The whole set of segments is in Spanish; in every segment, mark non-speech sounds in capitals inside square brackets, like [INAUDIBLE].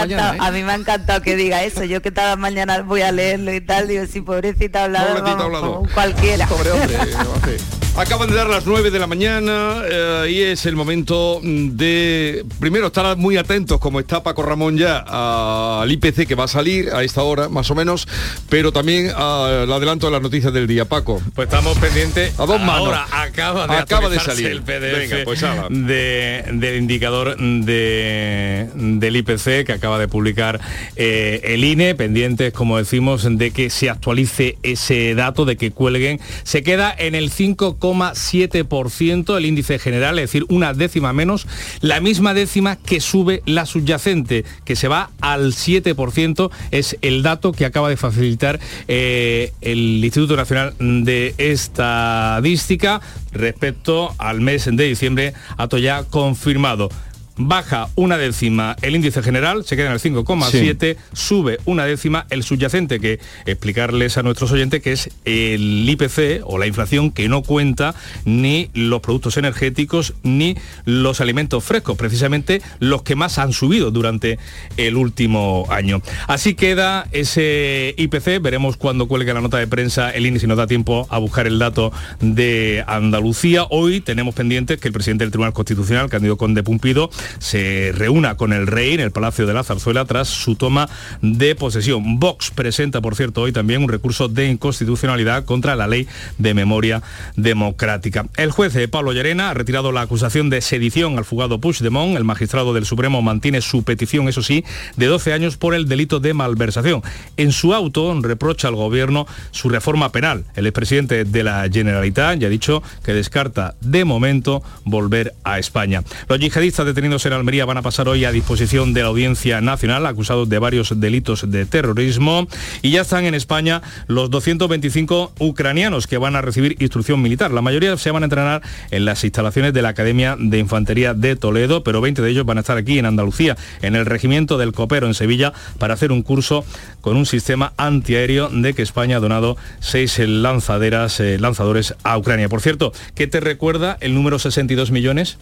mañana, A mí me ha encantado que diga eso. Yo que cada mañana voy a leerlo y tal, digo, si pobrecita hablado, vamos, cualquiera. Pobre hombre, [LAUGHS] Acaban de dar las 9 de la mañana eh, y es el momento de, primero, estar muy atentos, como está Paco Ramón ya, al IPC que va a salir a esta hora, más o menos, pero también al adelanto de las noticias del día, Paco. Pues estamos pendientes. A dos manos. Ahora acaba de, acaba de salir el PDF pues del indicador de, del IPC que acaba de publicar eh, el INE, pendientes, como decimos, de que se actualice ese dato, de que cuelguen. Se queda en el 5, 7% el índice general, es decir, una décima menos, la misma décima que sube la subyacente, que se va al 7%, es el dato que acaba de facilitar eh, el Instituto Nacional de Estadística respecto al mes de diciembre, ato ya confirmado baja una décima el índice general, se queda en el 5,7, sube una décima el subyacente, que explicarles a nuestros oyentes que es el IPC o la inflación que no cuenta ni los productos energéticos ni los alimentos frescos, precisamente los que más han subido durante el último año. Así queda ese IPC, veremos cuando cuelgue la nota de prensa el índice, si nos da tiempo a buscar el dato de Andalucía. Hoy tenemos pendientes que el presidente del Tribunal Constitucional, Candido Conde Pumpido, se reúna con el rey en el Palacio de la Zarzuela tras su toma de posesión. Vox presenta, por cierto, hoy también un recurso de inconstitucionalidad contra la ley de memoria democrática. El juez eh, Pablo Llerena ha retirado la acusación de sedición al fugado Puigdemont. El magistrado del Supremo mantiene su petición, eso sí, de 12 años por el delito de malversación. En su auto reprocha al gobierno su reforma penal. El expresidente de la Generalitat ya ha dicho que descarta de momento volver a España. Los yihadistas detenidos en Almería van a pasar hoy a disposición de la Audiencia Nacional, acusados de varios delitos de terrorismo. Y ya están en España los 225 ucranianos que van a recibir instrucción militar. La mayoría se van a entrenar en las instalaciones de la Academia de Infantería de Toledo, pero 20 de ellos van a estar aquí en Andalucía, en el Regimiento del Copero en Sevilla, para hacer un curso con un sistema antiaéreo de que España ha donado seis lanzaderas, eh, lanzadores a Ucrania. Por cierto, ¿qué te recuerda el número 62 millones?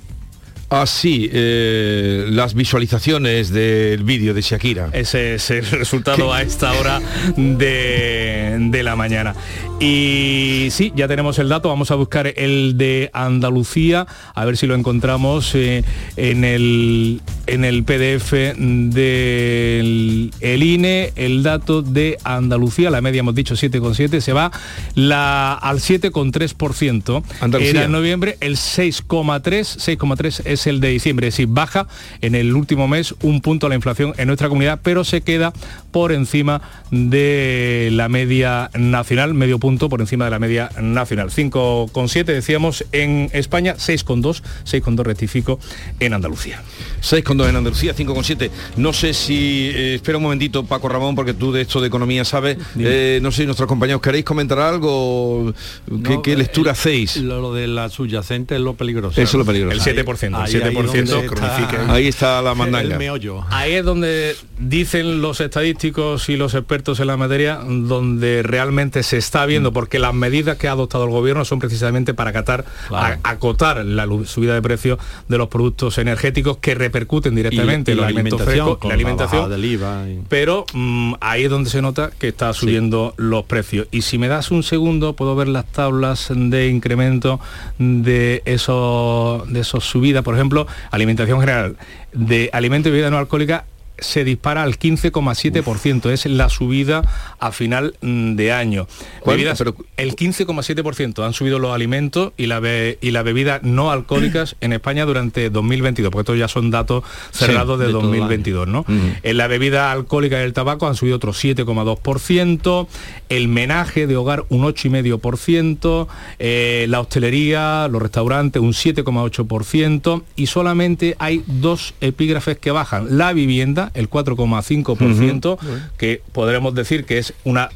Ah, sí, eh, las visualizaciones del vídeo de Shakira. Ese es el resultado a esta hora de, de, la mañana. Y sí, ya tenemos el dato, vamos a buscar el de Andalucía, a ver si lo encontramos eh, en, el, en el PDF del el INE, el dato de Andalucía, la media hemos dicho 7,7, se va la, al 7,3%. Era en noviembre el 6,3, 6,3 es el de diciembre, es decir, baja en el último mes un punto la inflación en nuestra comunidad, pero se queda por encima de la media nacional, medio punto por encima de la media nacional. 5,7 decíamos en España, 6,2, 6,2 rectifico en Andalucía. 6,2 en Andalucía, 5,7. No sé si, eh, espera un momentito Paco Ramón, porque tú de esto de economía sabes, [LAUGHS] eh, no sé si nuestros compañeros queréis comentar algo, ¿qué, eh, lectura hacéis? Lo, de la subyacente es lo peligroso. Eso es lo peligroso. El 7% el 7%. Ahí está la mandanga. Ahí es donde dicen los estadísticos y los expertos en la materia, donde realmente se está viendo, porque las medidas que ha adoptado el gobierno son precisamente para acatar, acotar la subida de precios de los productos energéticos que repercuten directamente en los alimentos frescos, la alimentación, del IVA pero mm, ahí es donde se nota que está subiendo los precios. Y si me das un segundo, puedo ver las tablas de incremento de esos de esos subidas, por ejemplo, alimentación general. De alimento y bebida no alcohólica se dispara al 15,7%. Es la subida a final mm, de año. el 15,7% han subido los alimentos y la, y la bebida no alcohólicas en España durante 2022, porque estos ya son datos cerrados de, 2022. ¿no? En la bebida alcohólica y el tabaco han subido otro 7,2%, el menaje de hogar un 8,5%, eh, la hostelería, los restaurantes un 7,8% y solamente hay dos epígrafes que bajan. La vivienda el 4,5%, que podremos decir que es una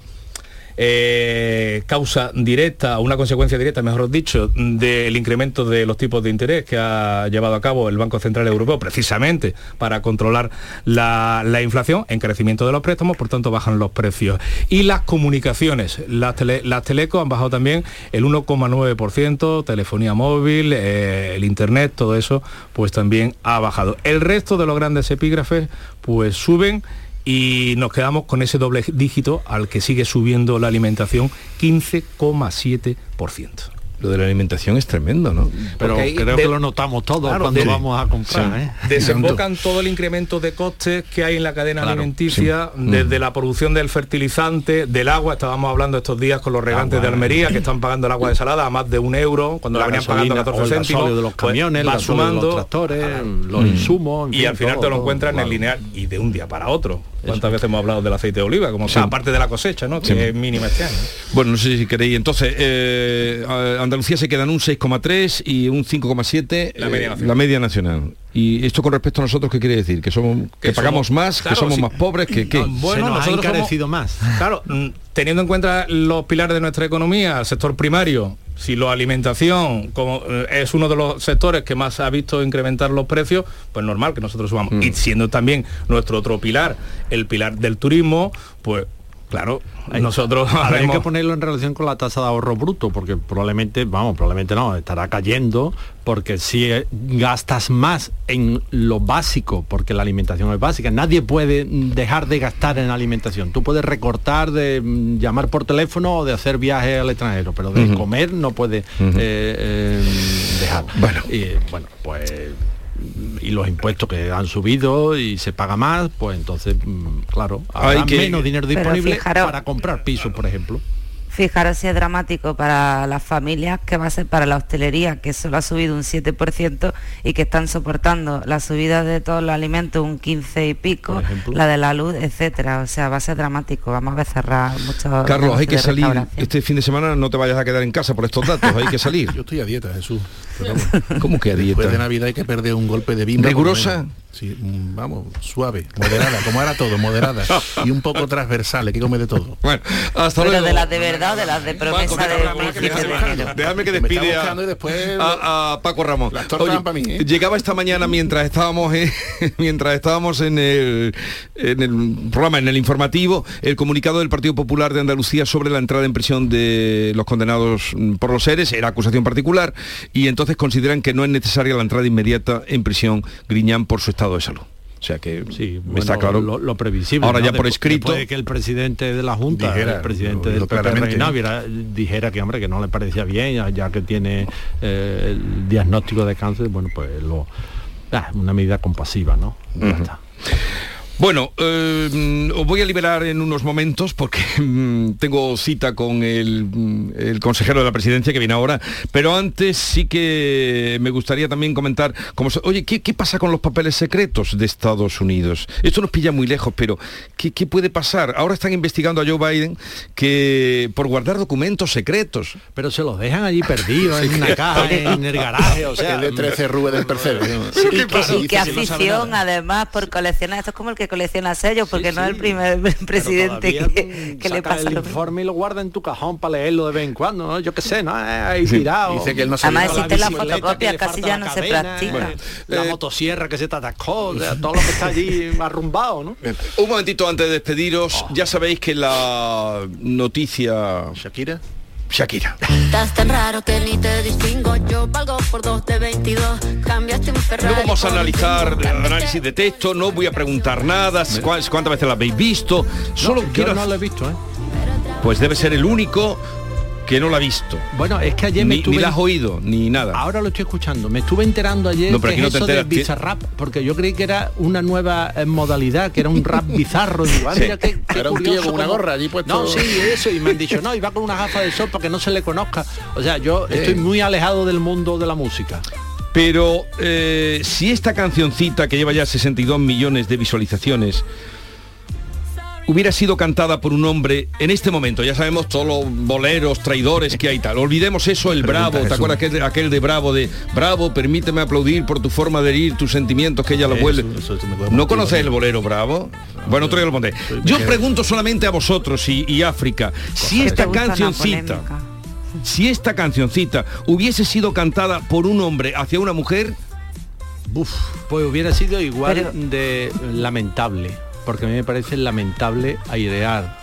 eh, causa directa, una consecuencia directa, mejor dicho, del incremento de los tipos de interés que ha llevado a cabo el Banco Central Europeo precisamente para controlar la, inflación, encarecimiento de los préstamos, por tanto bajan los precios. Y las comunicaciones, las, tele, telecos han bajado también el 1,9%, telefonía móvil, eh, el internet, todo eso, pues también ha bajado. El resto de los grandes epígrafes, pues suben y nos quedamos con ese doble dígito al que sigue subiendo la alimentación 15,7%. Lo de la alimentación es tremendo, ¿no? Pero creo que lo notamos todos cuando vamos a comprar. ¿eh? Desembocan todo el incremento de costes que hay en la cadena alimenticia, desde la producción del fertilizante, del agua. Estábamos hablando estos días con los regantes de Almería que están pagando el agua de salada a más de un euro, cuando la, venían pagando 14 céntimos. de los pues camiones, va sumando, los tractores, los insumos. y al final te lo encuentras en el lineal y de un día para otro. ¿Cuántas veces hemos hablado del aceite de oliva? Como aparte de la cosecha, ¿no? Que es mínima este año. Bueno, no sé si queréis. Entonces, eh, Andalucía se quedan un 6,3 y un 5,7 la, media la media nacional. Y esto con respecto a nosotros, ¿qué quiere decir? Que somos que, pagamos más, que somos más pobres, que qué. bueno, nos nosotros ha encarecido más. [LAUGHS] Claro, mm, teniendo en cuenta los pilares de nuestra economía, el sector primario, si la alimentación como, eh, es uno de los sectores que más ha visto incrementar los precios, pues normal que nosotros subamos. Mm. Y siendo también nuestro otro pilar, el pilar del turismo, pues Claro, nosotros [LAUGHS] hay que ponerlo en relación con la tasa de ahorro bruto, porque probablemente, vamos, probablemente no, estará cayendo, porque si gastas más en lo básico, porque la alimentación es básica, nadie puede dejar de gastar en alimentación. Tú puedes recortar de mm, llamar por teléfono o de hacer viajes al extranjero, pero de comer no puedes eh, eh, dejar. Bueno, y, bueno, pues y los impuestos que han subido y se paga más, pues entonces, mm, claro, hay menos dinero disponible para comprar pisos, por ejemplo. Fijaros si es dramático para las familias, que va a ser para la hostelería, que solo ha subido un 7% y que están soportando la subida de todos los alimentos un 15 y pico, la de la luz, etcétera. O sea, va a ser dramático. Vamos a cerrar mucho. Carlos, hay que salir este fin de semana, no te vayas a quedar en casa por estos datos, hay que [LAUGHS] salir. Yo estoy a dieta, Jesús. ¿Cómo que a dieta? Después de Navidad hay que perder un golpe de bimba. ¿Rigurosa? Sí, mm, vamos, suave, moderada, como era todo, moderada. [LAUGHS] y un poco transversal, hay que comer de todo. Bueno, hasta Pero de las de verdad, de las de promesa de Déjame que despide a, Paco Ramón. ¿eh? Llegaba esta mañana mientras estábamos en, [LAUGHS] mientras estábamos en el, en el programa, en el informativo, el comunicado del Partido Popular de Andalucía sobre la entrada en prisión de los condenados por los seres, era acusación particular, y entonces consideran que no es necesaria la entrada inmediata en prisión Griñán por su estado de salud. O sea que sí, está claro lo, previsible. Ahora ya por escrito. que el presidente de la Junta, el presidente del PP dijera que hombre que no le parecía bien, ya, que tiene eh, el diagnóstico de cáncer, bueno, pues lo ah, una medida compasiva, ¿no? Bueno, eh, os voy a liberar en unos momentos porque [LAUGHS] mm, tengo cita con mm, el, consejero de la presidencia que viene ahora, pero antes sí que me gustaría también comentar, como, oye, ¿qué, pasa con los papeles secretos de Estados Unidos? Esto nos pilla muy lejos, pero ¿qué, puede pasar? Ahora están investigando a Joe Biden que por guardar documentos secretos. Pero se los dejan allí perdidos en una caja, en el garaje, o [LAUGHS] sea... El de 13 Rubén del [LAUGHS] Percebe. y, qué afición, además, por coleccionar. Esto es como el que colecciona sellos, porque no es el primer presidente que, le pasa el informe y lo guarda en tu cajón para leerlo de vez en cuando, ¿no? Yo qué sé, ¿no? Ahí tirado. Dice que él no Además existe la, fotocopia, casi ya no se practica. la eh, motosierra que se te atascó, [LAUGHS] todo lo que está allí arrumbado, ¿no? Un momentito antes de despediros, oh. ya sabéis que la noticia... Shakira. Shakira. tan raro que ni te distingo, yo valgo por dos de 22. Cambiaste un No vamos a analizar análisis de texto, no voy a preguntar nada, cuántas veces la habéis visto, solo quiero... no lo he visto, ¿eh? Pues debe ser el único que no la ha visto. Bueno, es que ayer me ni, Ni la has oído, ni nada. Ahora lo estoy escuchando. Me estuve enterando ayer no, pero que es eso del bizarrap, porque yo creí que era una nueva eh, modalidad, que era un rap [LAUGHS] bizarro. Digo, sí. qué, era un tío con una gorra allí puesto... No, sí, eso. Y me han dicho, no, iba con una gafa de sol para que no se le conozca. O sea, yo estoy muy alejado del mundo de la música. Pero eh, si esta cancioncita que lleva ya 62 millones de visualizaciones hubiera sido cantada por un hombre en este momento, ya sabemos todos los boleros, traidores que hay tal, olvidemos eso, el bravo, ¿te acuerdas aquel, aquel, de bravo de bravo, permíteme aplaudir por tu forma de herir tus sentimientos que ella lo vuelve? ¿No conoces el bolero bravo? Bueno, otro día lo pondré. Yo pregunto solamente a vosotros y, y África, si esta cancioncita, si esta cancioncita hubiese sido cantada por un hombre hacia una mujer, Uf, pues hubiera sido igual Pero- de lamentable, porque a mí me parece lamentable airear,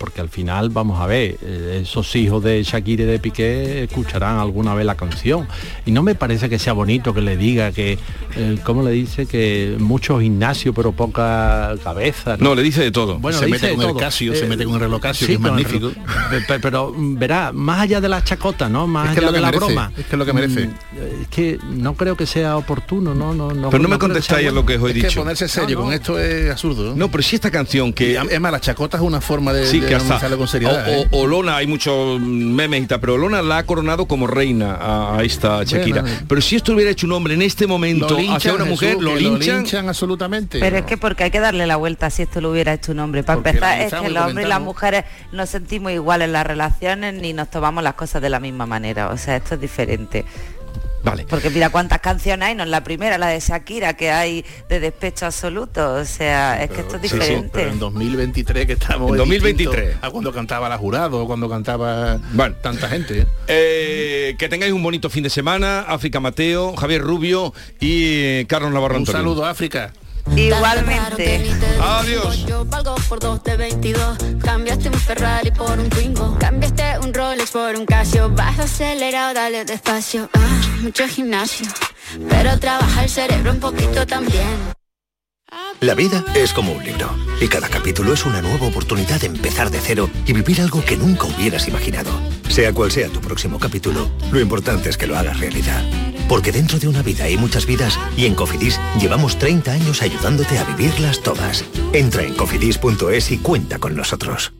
porque al final, vamos a ver, eh, esos hijos de Shakira y de Piqué escucharán alguna vez la canción. Y no me parece que sea bonito que le diga que, eh, ¿cómo le dice? Que mucho gimnasio pero poca cabeza. no, le dice de todo. Bueno, Se le mete con el. Eh, Casio, se mete con el reloj Casio, que es el magnífico. reloj. Pe- Pero, mm, verá, más allá de la chacota, ¿no? Más Es que es allá lo de la merece, broma. es que es lo que merece. mm, Es que no creo que sea oportuno, ¿no? no, no pero no me contestáis a lo que os he Es que dicho. ponerse serio No, no. con esto es absurdo. No, pero si esta canción Y, que... es más, la chacota es una forma de, Sí, de que hasta analizarlo con seriedad. o- ¿eh? o- Olona, hay muchos memes y tal, pero Olona la ha coronado como reina a, a esta Shakira. Bueno. pero si esto lo hubiera hecho un hombre en este momento linchan, hacia una mujer, Jesús, lo linchan. absolutamente. Pero ¿no? es que porque hay que darle la vuelta si esto lo hubiera hecho un hombre. Para Porque empezar, es que los hombres y las mujeres nos sentimos iguales en las relaciones ni nos tomamos las cosas de la misma manera. O sea, esto es diferente. Vale. Porque mira cuántas canciones hay, no es la primera, la de Shakira, que hay de despecho absoluto. O sea, es que esto es Sí, sí, diferente. pero en 2023 que estamos En es 2023. distinto A cuando cantaba la jurado cuando cantaba Bueno. tanta gente. Eh, que tengáis un bonito fin de semana. África Mateo, Javier Rubio y eh, Carlos Navarro Un Antonio. saludo África. Igualmente. Adiós. Yo valgo por dos de 22. Cambiaste un Ferrari por un Twingo. Cambiaste un Rolex por un Casio. Vas acelerado, dale despacio. Ah, mucho gimnasio. Pero trabaja el cerebro un poquito también. La vida es como un libro y cada capítulo es una nueva oportunidad de empezar de cero y vivir algo que nunca hubieras imaginado. Sea cual sea tu próximo capítulo, lo importante es que lo hagas realidad. Porque dentro de una vida hay muchas vidas y en Cofidis llevamos 30 años ayudándote a vivirlas todas. Entra en cofidis.es y cuenta con nosotros.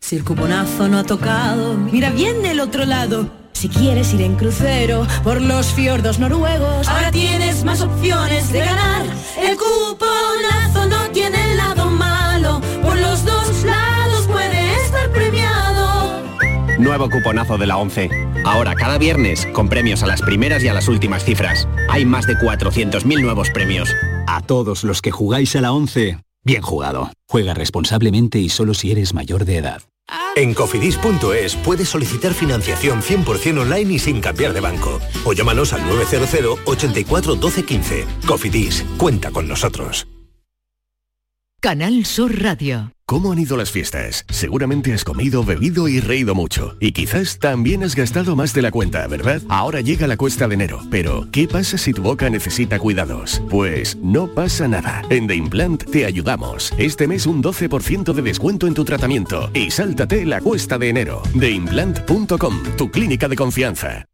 Si el cuponazo no ha tocado, mira bien del otro lado. Si quieres ir en crucero por los fiordos noruegos, ahora tienes más opciones de ganar. El cuponazo no tiene Nuevo cuponazo de la 11. Ahora cada viernes con premios a las primeras y a las últimas cifras. Hay más de 400.000 nuevos premios. A todos los que jugáis a la 11, bien jugado. Juega responsablemente y solo si eres mayor de edad. En cofidis.es puedes solicitar financiación 100% online y sin cambiar de banco. O llámanos al 900 84 12 15. Cofidis, cuenta con nosotros. Canal Sur Radio. ¿Cómo han ido las fiestas? Seguramente has comido, bebido y reído mucho. Y quizás también has gastado más de la cuenta, ¿verdad? Ahora llega la cuesta de enero. Pero, ¿qué pasa si tu boca necesita cuidados? Pues no pasa nada. En The Implant te ayudamos. Este mes un 12% de descuento en tu tratamiento. Y sáltate la cuesta de enero. TheImplant.com, tu clínica de confianza.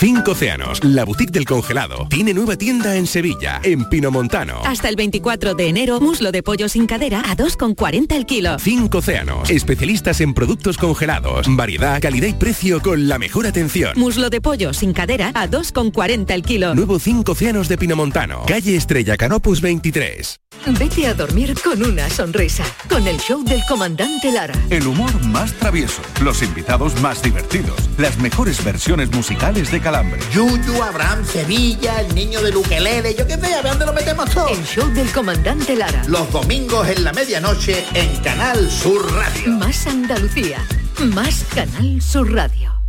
Cinco Océanos, la boutique del congelado. Tiene nueva tienda en Sevilla, en Pinomontano. Hasta el 24 de enero, muslo de pollo sin cadera a 2,40 el kilo. Cinco Océanos, especialistas en productos congelados, variedad, calidad y precio con la mejor atención. Muslo de pollo sin cadera a 2,40 el kilo. Nuevo Cinco Océanos de Pinomontano, calle Estrella Canopus 23. Vete a dormir con una sonrisa, con el show del comandante Lara. El humor más travieso, los invitados más divertidos, las mejores versiones musicales de Calambre. Yuyu, Abraham, Sevilla, el niño de Luquelele, yo qué sé, a ver dónde lo metemos todo. El show del comandante Lara. Los domingos en la medianoche en Canal Sur Radio. Más Andalucía, más Canal Sur Radio.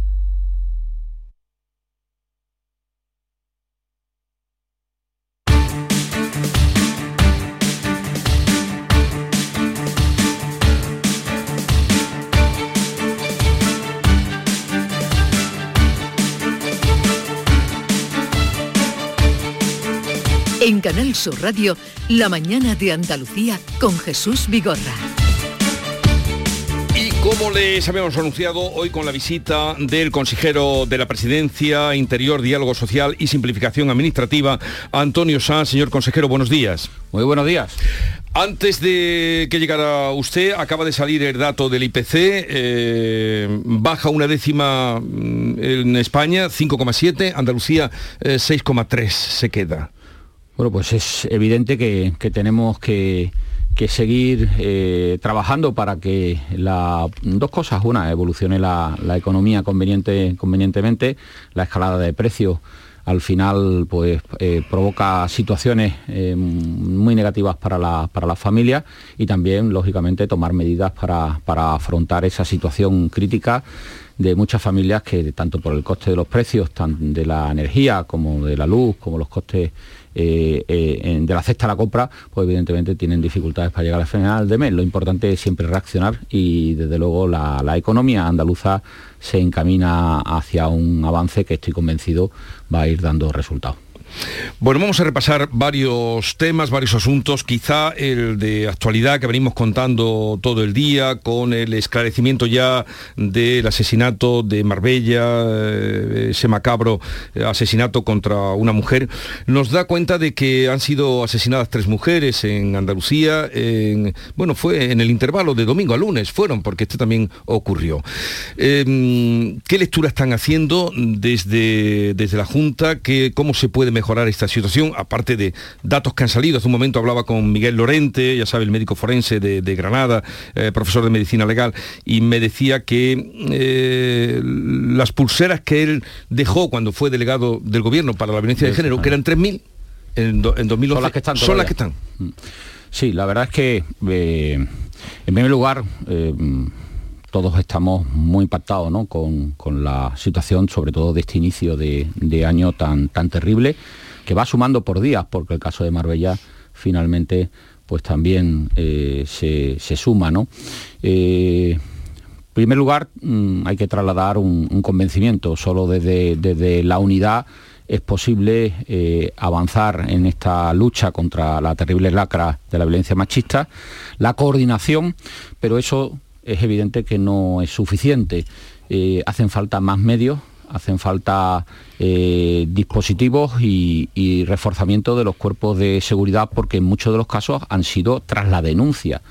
En Canal Sur Radio, La mañana de Andalucía con Jesús Vigorra. Y Como les habíamos anunciado hoy con la visita del consejero de la Presidencia, Interior, Diálogo Social y Simplificación Administrativa, Antonio Sanz. Señor consejero, buenos días. Muy buenos días. Antes de que llegara usted, acaba de salir el dato del IPC, eh, baja una décima mm, en España, 5,7, Andalucía 6,3 se queda. Bueno, pues es evidente que, tenemos que seguir eh, trabajando para que la, dos cosas, una, evolucione la, economía conveniente, convenientemente, la escalada de precios al final pues eh, provoca situaciones eh, muy negativas para la, para las familias y también lógicamente tomar medidas para, para afrontar esa situación crítica de muchas familias que tanto por el coste de los precios, tanto de la energía como de la luz, como los costes eh, eh, de la cesta a la compra, pues evidentemente tienen dificultades para llegar al final de mes. Lo importante es siempre reaccionar y desde luego la, la economía andaluza se encamina hacia un avance que estoy convencido va a ir dando resultados. Bueno, vamos a repasar varios temas, varios asuntos, quizá el de actualidad que venimos contando todo el día, con el esclarecimiento ya del asesinato de Marbella, eh, ese macabro eh, asesinato contra una mujer, nos da cuenta de que han sido asesinadas tres mujeres en Andalucía, bueno, fue en el intervalo de domingo a lunes, fueron, porque este también ocurrió. Em, ¿Qué lectura están haciendo desde, desde la Junta? ¿Cómo se puede mejorar? Mejorar esta situación, aparte de datos que han salido. Hace un momento hablaba con Miguel Lorente, ya sabe, el médico forense de, Granada, eh, profesor de medicina legal, y me decía que eh, las pulseras que él dejó cuando fue delegado del gobierno para la violencia de género, que eran 3.000 en, 2011, son las que están. Son las que están. Mm. Sí, la verdad es que, eh, en primer lugar, todos estamos muy impactados con, la situación, sobre todo de este inicio de, año tan, tan terrible, que va sumando por días, porque el caso de Marbella finalmente pues también eh, se, suma. ¿no? Eh, en primer lugar, mm, hay que trasladar un, convencimiento. Solo desde, la unidad es posible eh, avanzar en esta lucha contra la terrible lacra de la violencia machista, la coordinación, pero eso es evidente que no es suficiente. Eh, hacen falta más medios, hacen falta eh, dispositivos y, reforzamiento de los cuerpos de seguridad porque en muchos de los casos han sido tras la denuncia.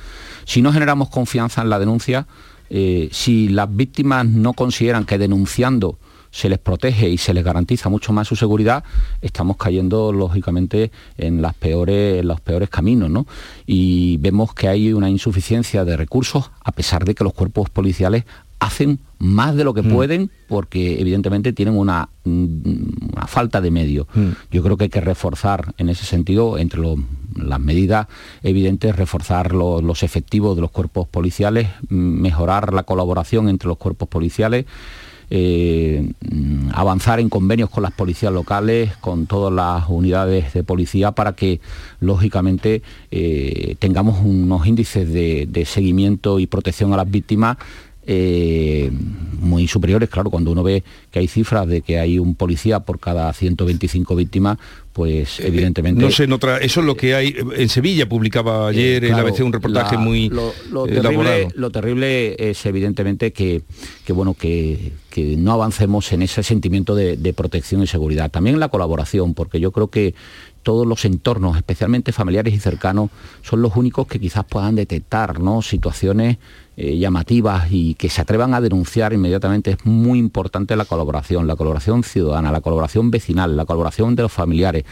Si no generamos confianza en la denuncia, eh, si las víctimas no consideran que denunciando se les protege y se les garantiza mucho más su seguridad, estamos cayendo lógicamente en, las peores, los peores caminos. ¿no? Y vemos que hay una insuficiencia de recursos a pesar de que los cuerpos policiales hacen más de lo que mm. pueden porque evidentemente tienen una, mm, falta de medio. Mm. Yo creo que hay que reforzar en ese sentido, entre las medidas evidentes, reforzar los efectivos de los cuerpos policiales, mejorar la colaboración entre los cuerpos policiales, eh, avanzar en convenios con las policías locales, con todas las unidades de policía para que lógicamente eh, tengamos unos índices de, seguimiento y protección a las víctimas eh, muy superiores, claro, cuando uno ve que hay cifras de que hay un policía por cada 125 víctimas, pues eh, evidentemente... No sé, otra, eso es lo que hay, en Sevilla publicaba eh, ayer en la ABC un reportaje muy lo, terrible, lo, terrible, es evidentemente que, bueno, que, no avancemos en ese sentimiento de, de protección y seguridad. También la colaboración, porque yo creo que todos los entornos, especialmente familiares y cercanos, son los únicos que quizás puedan detectar ¿no? situaciones eh, llamativas y que se atrevan a denunciar inmediatamente. Es muy importante la colaboración, la colaboración ciudadana, la colaboración vecinal, la colaboración de los familiares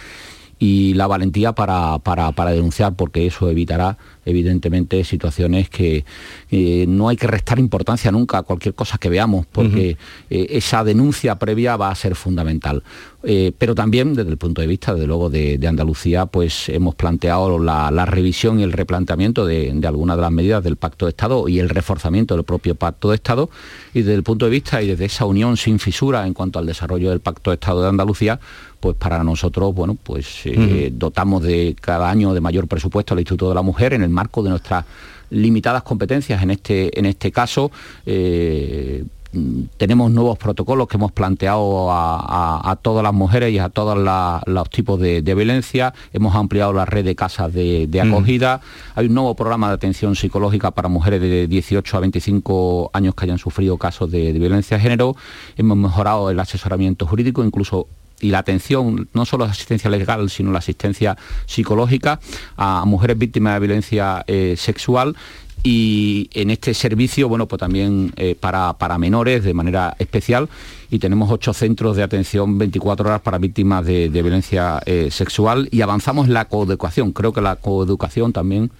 y la valentía para, para, denunciar, porque eso evitará evidentemente situaciones que eh, no hay que restar importancia nunca a cualquier cosa que veamos, porque eh, esa denuncia previa va a ser fundamental. Eh, pero también desde el punto de vista, desde luego, de, Andalucía, pues hemos planteado la, revisión y el replanteamiento de, de, algunas de las medidas del Pacto de Estado y el reforzamiento del propio Pacto de Estado, y desde el punto de vista y desde esa unión sin fisura en cuanto al desarrollo del Pacto de Estado de Andalucía, pues para nosotros, bueno, pues eh, dotamos de cada año de mayor presupuesto al Instituto de la Mujer en el marco de nuestras limitadas competencias en este, en este caso, eh, tenemos nuevos protocolos que hemos planteado a, todas las mujeres y a todos los tipos de, violencia. Hemos ampliado la red de casas de, acogida. Hay un nuevo programa de atención psicológica para mujeres de 18 a 25 años que hayan sufrido casos de, violencia de género. Hemos mejorado el asesoramiento jurídico, incluso y la atención, no solo la asistencia legal, sino la asistencia psicológica a mujeres víctimas de violencia eh, sexual. Y en este servicio, bueno, pues también eh, para, menores de manera especial. Y tenemos ocho centros de atención 24 horas para víctimas de, violencia eh, sexual. Y avanzamos en la coeducación. Creo que la coeducación también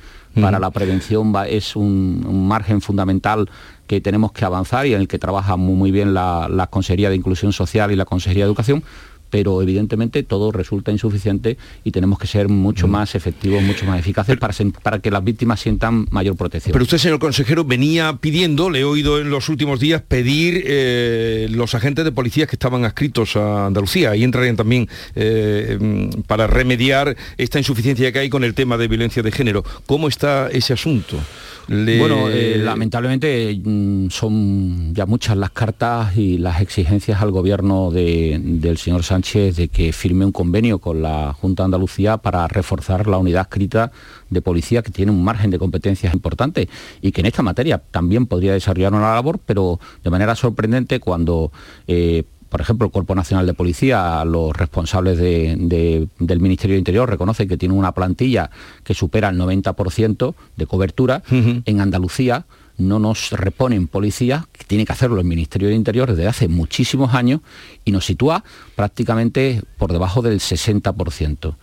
para la prevención es un, margen fundamental que tenemos que avanzar y en el que trabaja muy, bien la, la Consejería de Inclusión Social y la Consejería de Educación, pero evidentemente todo resulta insuficiente y tenemos que ser mucho mm. más efectivos, mucho más eficaces para, para que las víctimas sientan mayor protección. Pero usted, señor consejero, venía pidiendo, le he oído en los últimos días, pedir eh, los agentes de policía que estaban adscritos a Andalucía y entrarían también eh, mm, para remediar esta insuficiencia que hay con el tema de violencia de género. ¿Cómo está ese asunto? Bueno, eh, lamentablemente mm, son ya muchas las cartas y las exigencias al gobierno del señor Sánchez de que firme un convenio con la Junta de Andalucía para reforzar la unidad escrita de policía que tiene un margen de competencias importante y que en esta materia también podría desarrollar una labor, pero de manera sorprendente cuando eh, por ejemplo, el Cuerpo Nacional de Policía, los responsables del Ministerio de Interior reconocen que tiene una plantilla que supera el 90% de cobertura. En Andalucía no nos reponen policías, que tiene que hacerlo el Ministerio de Interior desde hace muchísimos años y nos sitúa prácticamente por debajo del 60%.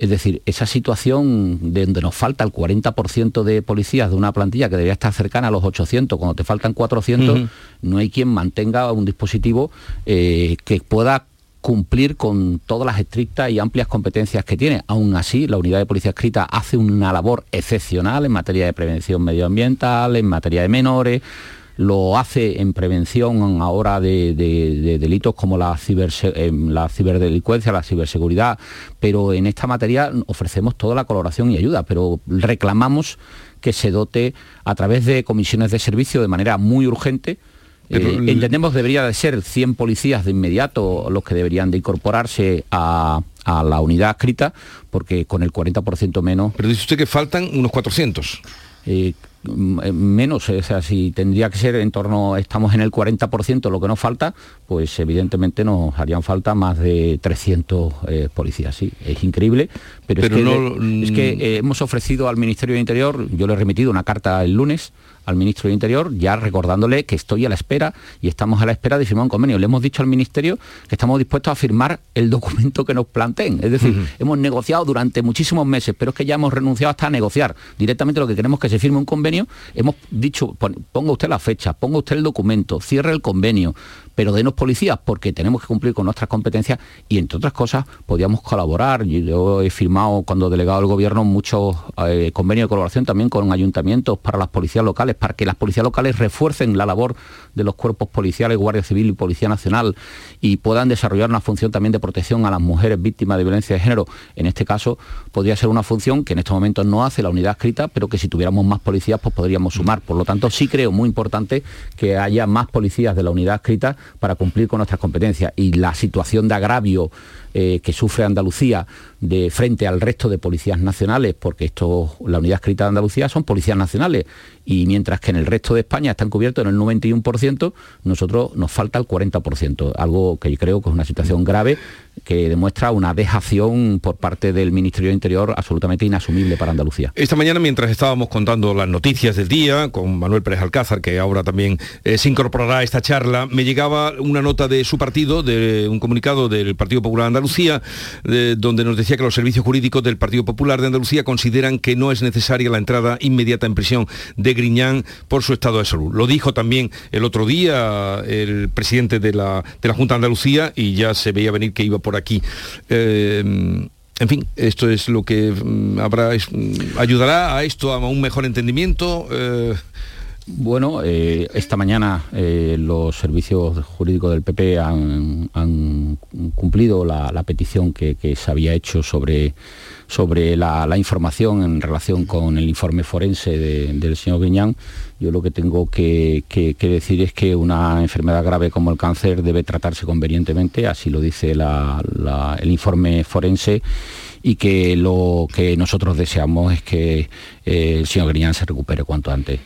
Es decir, esa situación de donde nos falta el 40% de policías de una plantilla que debería estar cercana a los 800, cuando te faltan 400, no hay quien mantenga un dispositivo eh, que pueda cumplir con todas las estrictas y amplias competencias que tiene. Aún así, la unidad de policía escrita hace una labor excepcional en materia de prevención medioambiental, en materia de menores, lo hace en prevención ahora de, delitos como la, la ciberdelincuencia, la ciberseguridad, pero en esta materia ofrecemos toda la colaboración y ayuda, pero reclamamos que se dote a través de comisiones de servicio de manera muy urgente, eh, entendemos debería de ser 100 policías de inmediato los que deberían de incorporarse a, la unidad escrita, porque con el 40% menos... Pero dice usted que faltan unos 400. Mm, eh, menos, o sea, si tendría que ser en torno, estamos en el 40% lo que nos falta, pues evidentemente nos harían falta más de 300 eh, policías, sí, es increíble, pero, es que, es que mm. eh, hemos ofrecido al Ministerio de Interior, yo le he remitido una carta el lunes, al ministro de Interior, ya recordándole que estoy a la espera y estamos a la espera de firmar un convenio. Le hemos dicho al Ministerio que estamos dispuestos a firmar el documento que nos planteen. Es decir, hemos negociado durante muchísimos meses, pero es que ya hemos renunciado hasta a negociar. Directamente lo que queremos es que se firme un convenio. Hemos dicho, ponga usted la fecha, ponga usted el documento, cierre el convenio, pero denos policías porque tenemos que cumplir con nuestras competencias y entre otras cosas podíamos colaborar. Yo he firmado cuando delegado del gobierno muchos eh, convenios de colaboración también con ayuntamientos para las policías locales, para que las policías locales refuercen la labor de los cuerpos policiales, Guardia Civil y Policía Nacional y puedan desarrollar una función también de protección a las mujeres víctimas de violencia de género. En este caso podría ser una función que en estos momentos no hace la unidad escrita, pero que si tuviéramos más policías pues podríamos sumar. Por lo tanto, sí creo muy importante que haya más policías de la unidad escrita para cumplir con nuestras competencias. Y la situación de agravio eh, que sufre Andalucía de frente al resto de policías nacionales, porque esto, la unidad escrita de Andalucía son policías nacionales, y mientras que en el resto de España están cubiertos en el 91%, nosotros nos falta el 40%, algo que creo que es una situación grave que demuestra una dejación por parte del Ministerio de Interior absolutamente inasumible para Andalucía. Esta mañana, mientras estábamos contando las noticias del día, con Manuel Pérez Alcázar, que ahora también eh, se incorporará a esta charla, me llegaba una nota de su partido, de un comunicado del Partido Popular de Andalucía, donde nos decía que los servicios jurídicos del Partido Popular de Andalucía consideran que no es necesaria la entrada inmediata en prisión de Griñán por su estado de salud. Lo dijo también el otro día el presidente de la, Junta de Andalucía y ya se veía venir que iba por aquí. Eh, en fin, esto es lo que mm, habrá, mm, ayudará a esto, a un mejor entendimiento. Eh, Bueno, eh, esta mañana eh, los servicios jurídicos del PP han, cumplido la, petición que, se había hecho sobre, sobre la, información en relación con el informe forense del señor Guiñán. Yo lo que tengo que, decir es que una enfermedad grave como el cáncer debe tratarse convenientemente, así lo dice el informe forense y que lo que nosotros deseamos es que eh, el señor Griñán se recupere cuanto antes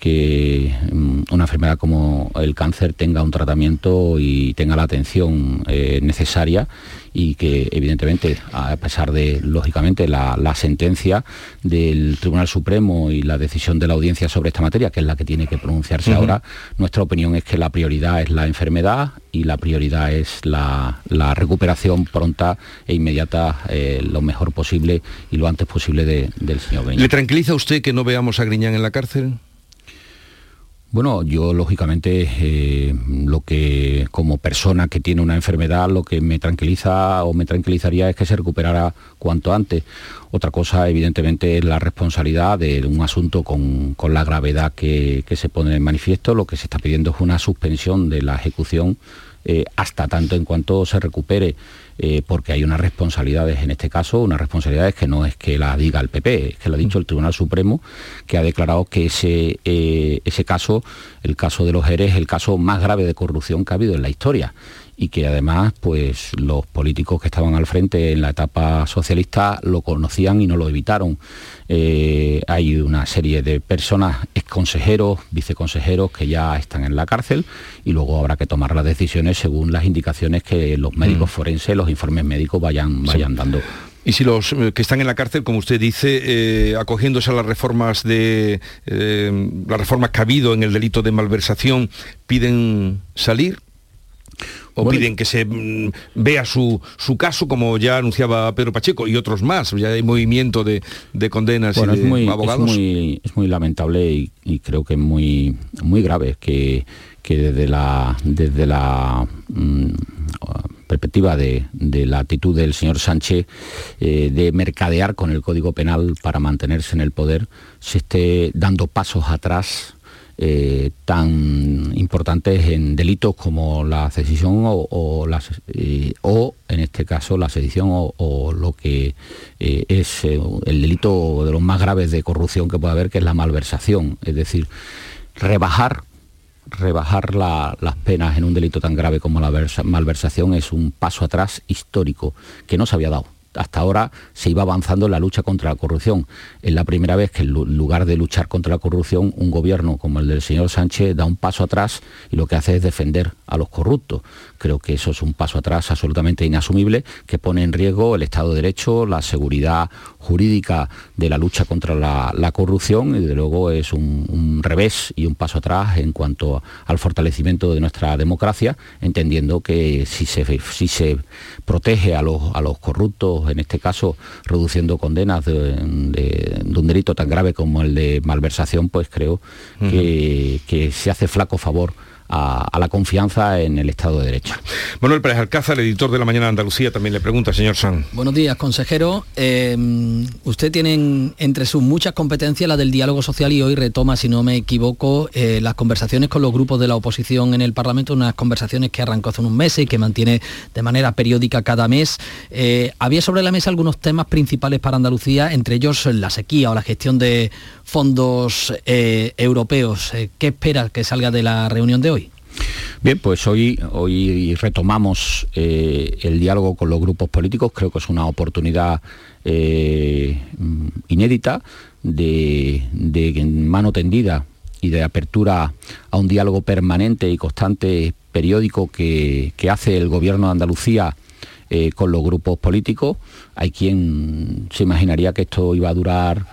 que mm, una enfermedad como el cáncer tenga un tratamiento y tenga la atención eh, necesaria y que evidentemente a pesar de lógicamente la, sentencia del Tribunal Supremo y la decisión de la audiencia sobre esta materia que es la que tiene que pronunciarse ahora nuestra opinión es que la prioridad es la enfermedad y la prioridad es la, recuperación pronta e inmediata eh, lo mejor posible y lo antes posible del señor Griñán. ¿Le tranquiliza usted que no veamos a Griñán en la cárcel? Bueno, yo lógicamente eh, lo que como persona que tiene una enfermedad lo que me tranquiliza o me tranquilizaría es que se recuperara cuanto antes. Otra cosa evidentemente es la responsabilidad de un asunto con, la gravedad que, que, se pone en manifiesto. Lo que se está pidiendo es una suspensión de la ejecución eh, hasta tanto en cuanto se recupere, eh, porque hay unas responsabilidades en este caso, unas responsabilidades que no es que la diga el PP, es que lo ha dicho el Tribunal Supremo, que ha declarado que ese, eh, ese caso, el caso de los ERES, es el caso más grave de corrupción que ha habido en la historia y que además pues los políticos que estaban al frente en la etapa socialista lo conocían y no lo evitaron. Eh, hay una serie de personas, exconsejeros, viceconsejeros que ya están en la cárcel y luego habrá que tomar las decisiones según las indicaciones que los médicos mm. forenses, los informes médicos vayan, vayan dando. Y si los eh, que están en la cárcel, como usted dice, eh, acogiéndose a las reformas de las reformas que ha habido en el delito de malversación, piden salir, o piden que se mm, vea su, caso, como ya anunciaba Pedro Pacheco y otros más. Ya hay movimiento de, condenas y de es muy, abogados. Es muy, lamentable y, creo que es muy, muy grave que, desde la, desde la mm, perspectiva de, la actitud del señor Sánchez eh, de mercadear con el Código Penal para mantenerse en el poder, se esté dando pasos atrás eh, tan importantes en delitos como la sedición o, eh, o, en este caso la sedición o, lo que eh, es el delito de los más graves de corrupción que puede haber, que es la malversación. Es decir, rebajar rebajar las penas en un delito tan grave como la malversación es un paso atrás histórico que no se había dado hasta ahora se iba avanzando en la lucha contra la corrupción. Es la primera vez que en lugar de luchar contra la corrupción, un gobierno como el del señor Sánchez da un paso atrás y lo que hace es defender a los corruptos. Creo que eso es un paso atrás absolutamente inasumible que pone en riesgo el Estado de Derecho, la seguridad jurídica de la lucha contra la, corrupción y desde luego es un, revés y un paso atrás en cuanto al fortalecimiento de nuestra democracia, entendiendo que si se, si se protege a los, a los corruptos, en este caso reduciendo condenas de, un delito tan grave como el de malversación, pues creo que, que se hace flaco favor a, la confianza en el Estado de Derecho. Manuel Pérez Alcázar, editor de La Mañana de Andalucía, también le pregunta, señor San. Buenos días, consejero. Eh, usted tiene entre sus muchas competencias la del diálogo social y hoy retoma, si no me equivoco, eh, las conversaciones con los grupos de la oposición en el Parlamento, unas conversaciones que arrancó hace unos meses y que mantiene de manera periódica cada mes. Eh, había sobre la mesa algunos temas principales para Andalucía, entre ellos la sequía o la gestión de fondos europeos. ¿Qué espera que salga de la reunión de hoy? Bien, pues hoy, hoy retomamos eh, el diálogo con los grupos políticos, creo que es una oportunidad eh, inédita de, mano tendida y de apertura a un diálogo permanente y constante periódico que, hace el Gobierno de Andalucía eh, con los grupos políticos. Hay quien se imaginaría que esto iba a durar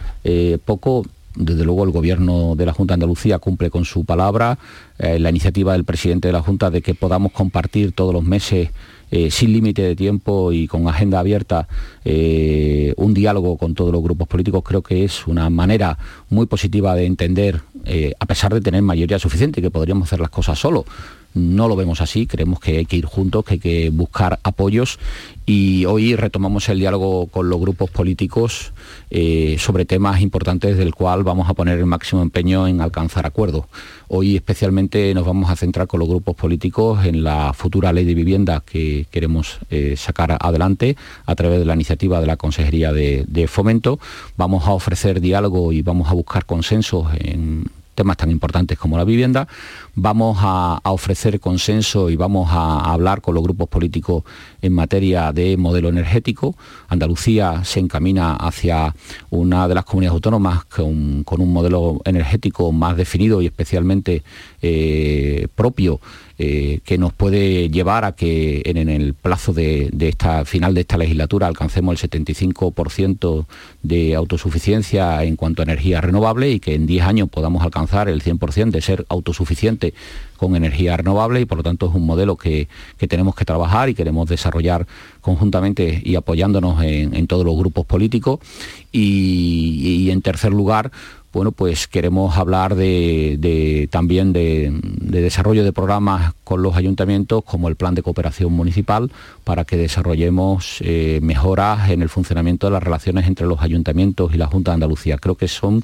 poco desde luego el gobierno de la Junta de Andalucía cumple con su palabra, eh, la iniciativa del presidente de la Junta de que podamos compartir todos los meses eh, sin límite de tiempo y con agenda abierta eh, un diálogo con todos los grupos políticos creo que es una manera muy positiva de entender, a pesar de tener mayoría suficiente, que podríamos hacer las cosas solo, no lo vemos así, creemos que hay que ir juntos, que hay que buscar apoyos y hoy retomamos el diálogo con los grupos políticos eh, sobre temas importantes del cual vamos a poner el máximo empeño en alcanzar acuerdos. Hoy especialmente nos vamos a centrar con los grupos políticos en la futura ley de vivienda que queremos eh, sacar adelante a través de la iniciativa de la Consejería de, de Fomento. Vamos a ofrecer diálogo y vamos a buscar consensos en temas tan importantes como la vivienda. Vamos a, ofrecer consenso y vamos a, hablar con los grupos políticos en materia de modelo energético. Andalucía se encamina hacia una de las comunidades autónomas con, un modelo energético más definido y especialmente eh, propio eh, que nos puede llevar a que en, el plazo de, esta final de esta legislatura alcancemos el 75% de autosuficiencia en cuanto a energía renovable y que en 10 años podamos alcanzar el 100% de ser autosuficiente con energía renovable y por lo tanto es un modelo que, tenemos que trabajar y queremos desarrollar conjuntamente y apoyándonos en, todos los grupos políticos. y en tercer lugar, bueno, pues queremos hablar de, también de, desarrollo de programas con los ayuntamientos como el plan de cooperación municipal para que desarrollemos eh, mejoras en el funcionamiento de las relaciones entre los ayuntamientos y la Junta de Andalucía. Creo que son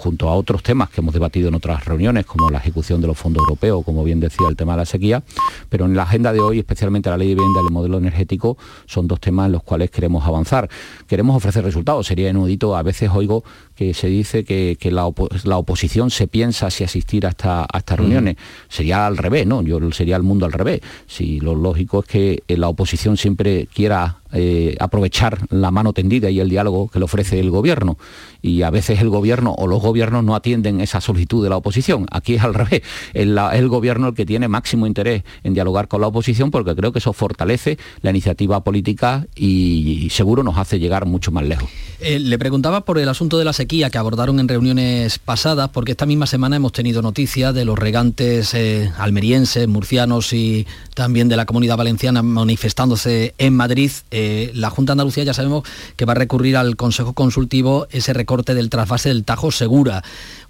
junto a otros temas que hemos debatido en otras reuniones, como la ejecución de los fondos europeos, como bien decía el tema de la sequía, pero en la agenda de hoy, especialmente la ley de vivienda y el modelo energético, son dos temas en los cuales queremos avanzar. Queremos ofrecer resultados, sería inudito, a veces oigo que se dice que, la, oposición se piensa si asistir a, esta, a estas reuniones. Sería al revés, ¿no? Yo sería el mundo al revés. Si lo lógico es que la oposición siempre quiera eh, aprovechar la mano tendida y el diálogo que le ofrece el gobierno. Y a veces el gobierno o los gobiernos no atienden esa solicitud de la oposición. Aquí es al [LAUGHS] revés. Es el gobierno el que tiene máximo interés en dialogar con la oposición porque creo que eso fortalece la iniciativa política y, seguro nos hace llegar mucho más lejos. Eh, le preguntaba por el asunto de la sequía que abordaron en reuniones pasadas, porque esta misma semana hemos tenido noticias de los regantes eh, almerienses, murcianos y también de la comunidad valenciana manifestándose en Madrid. Eh, la Junta de Andalucía ya sabemos que va a recurrir al Consejo Consultivo ese recorte del trasvase del Tajo Segura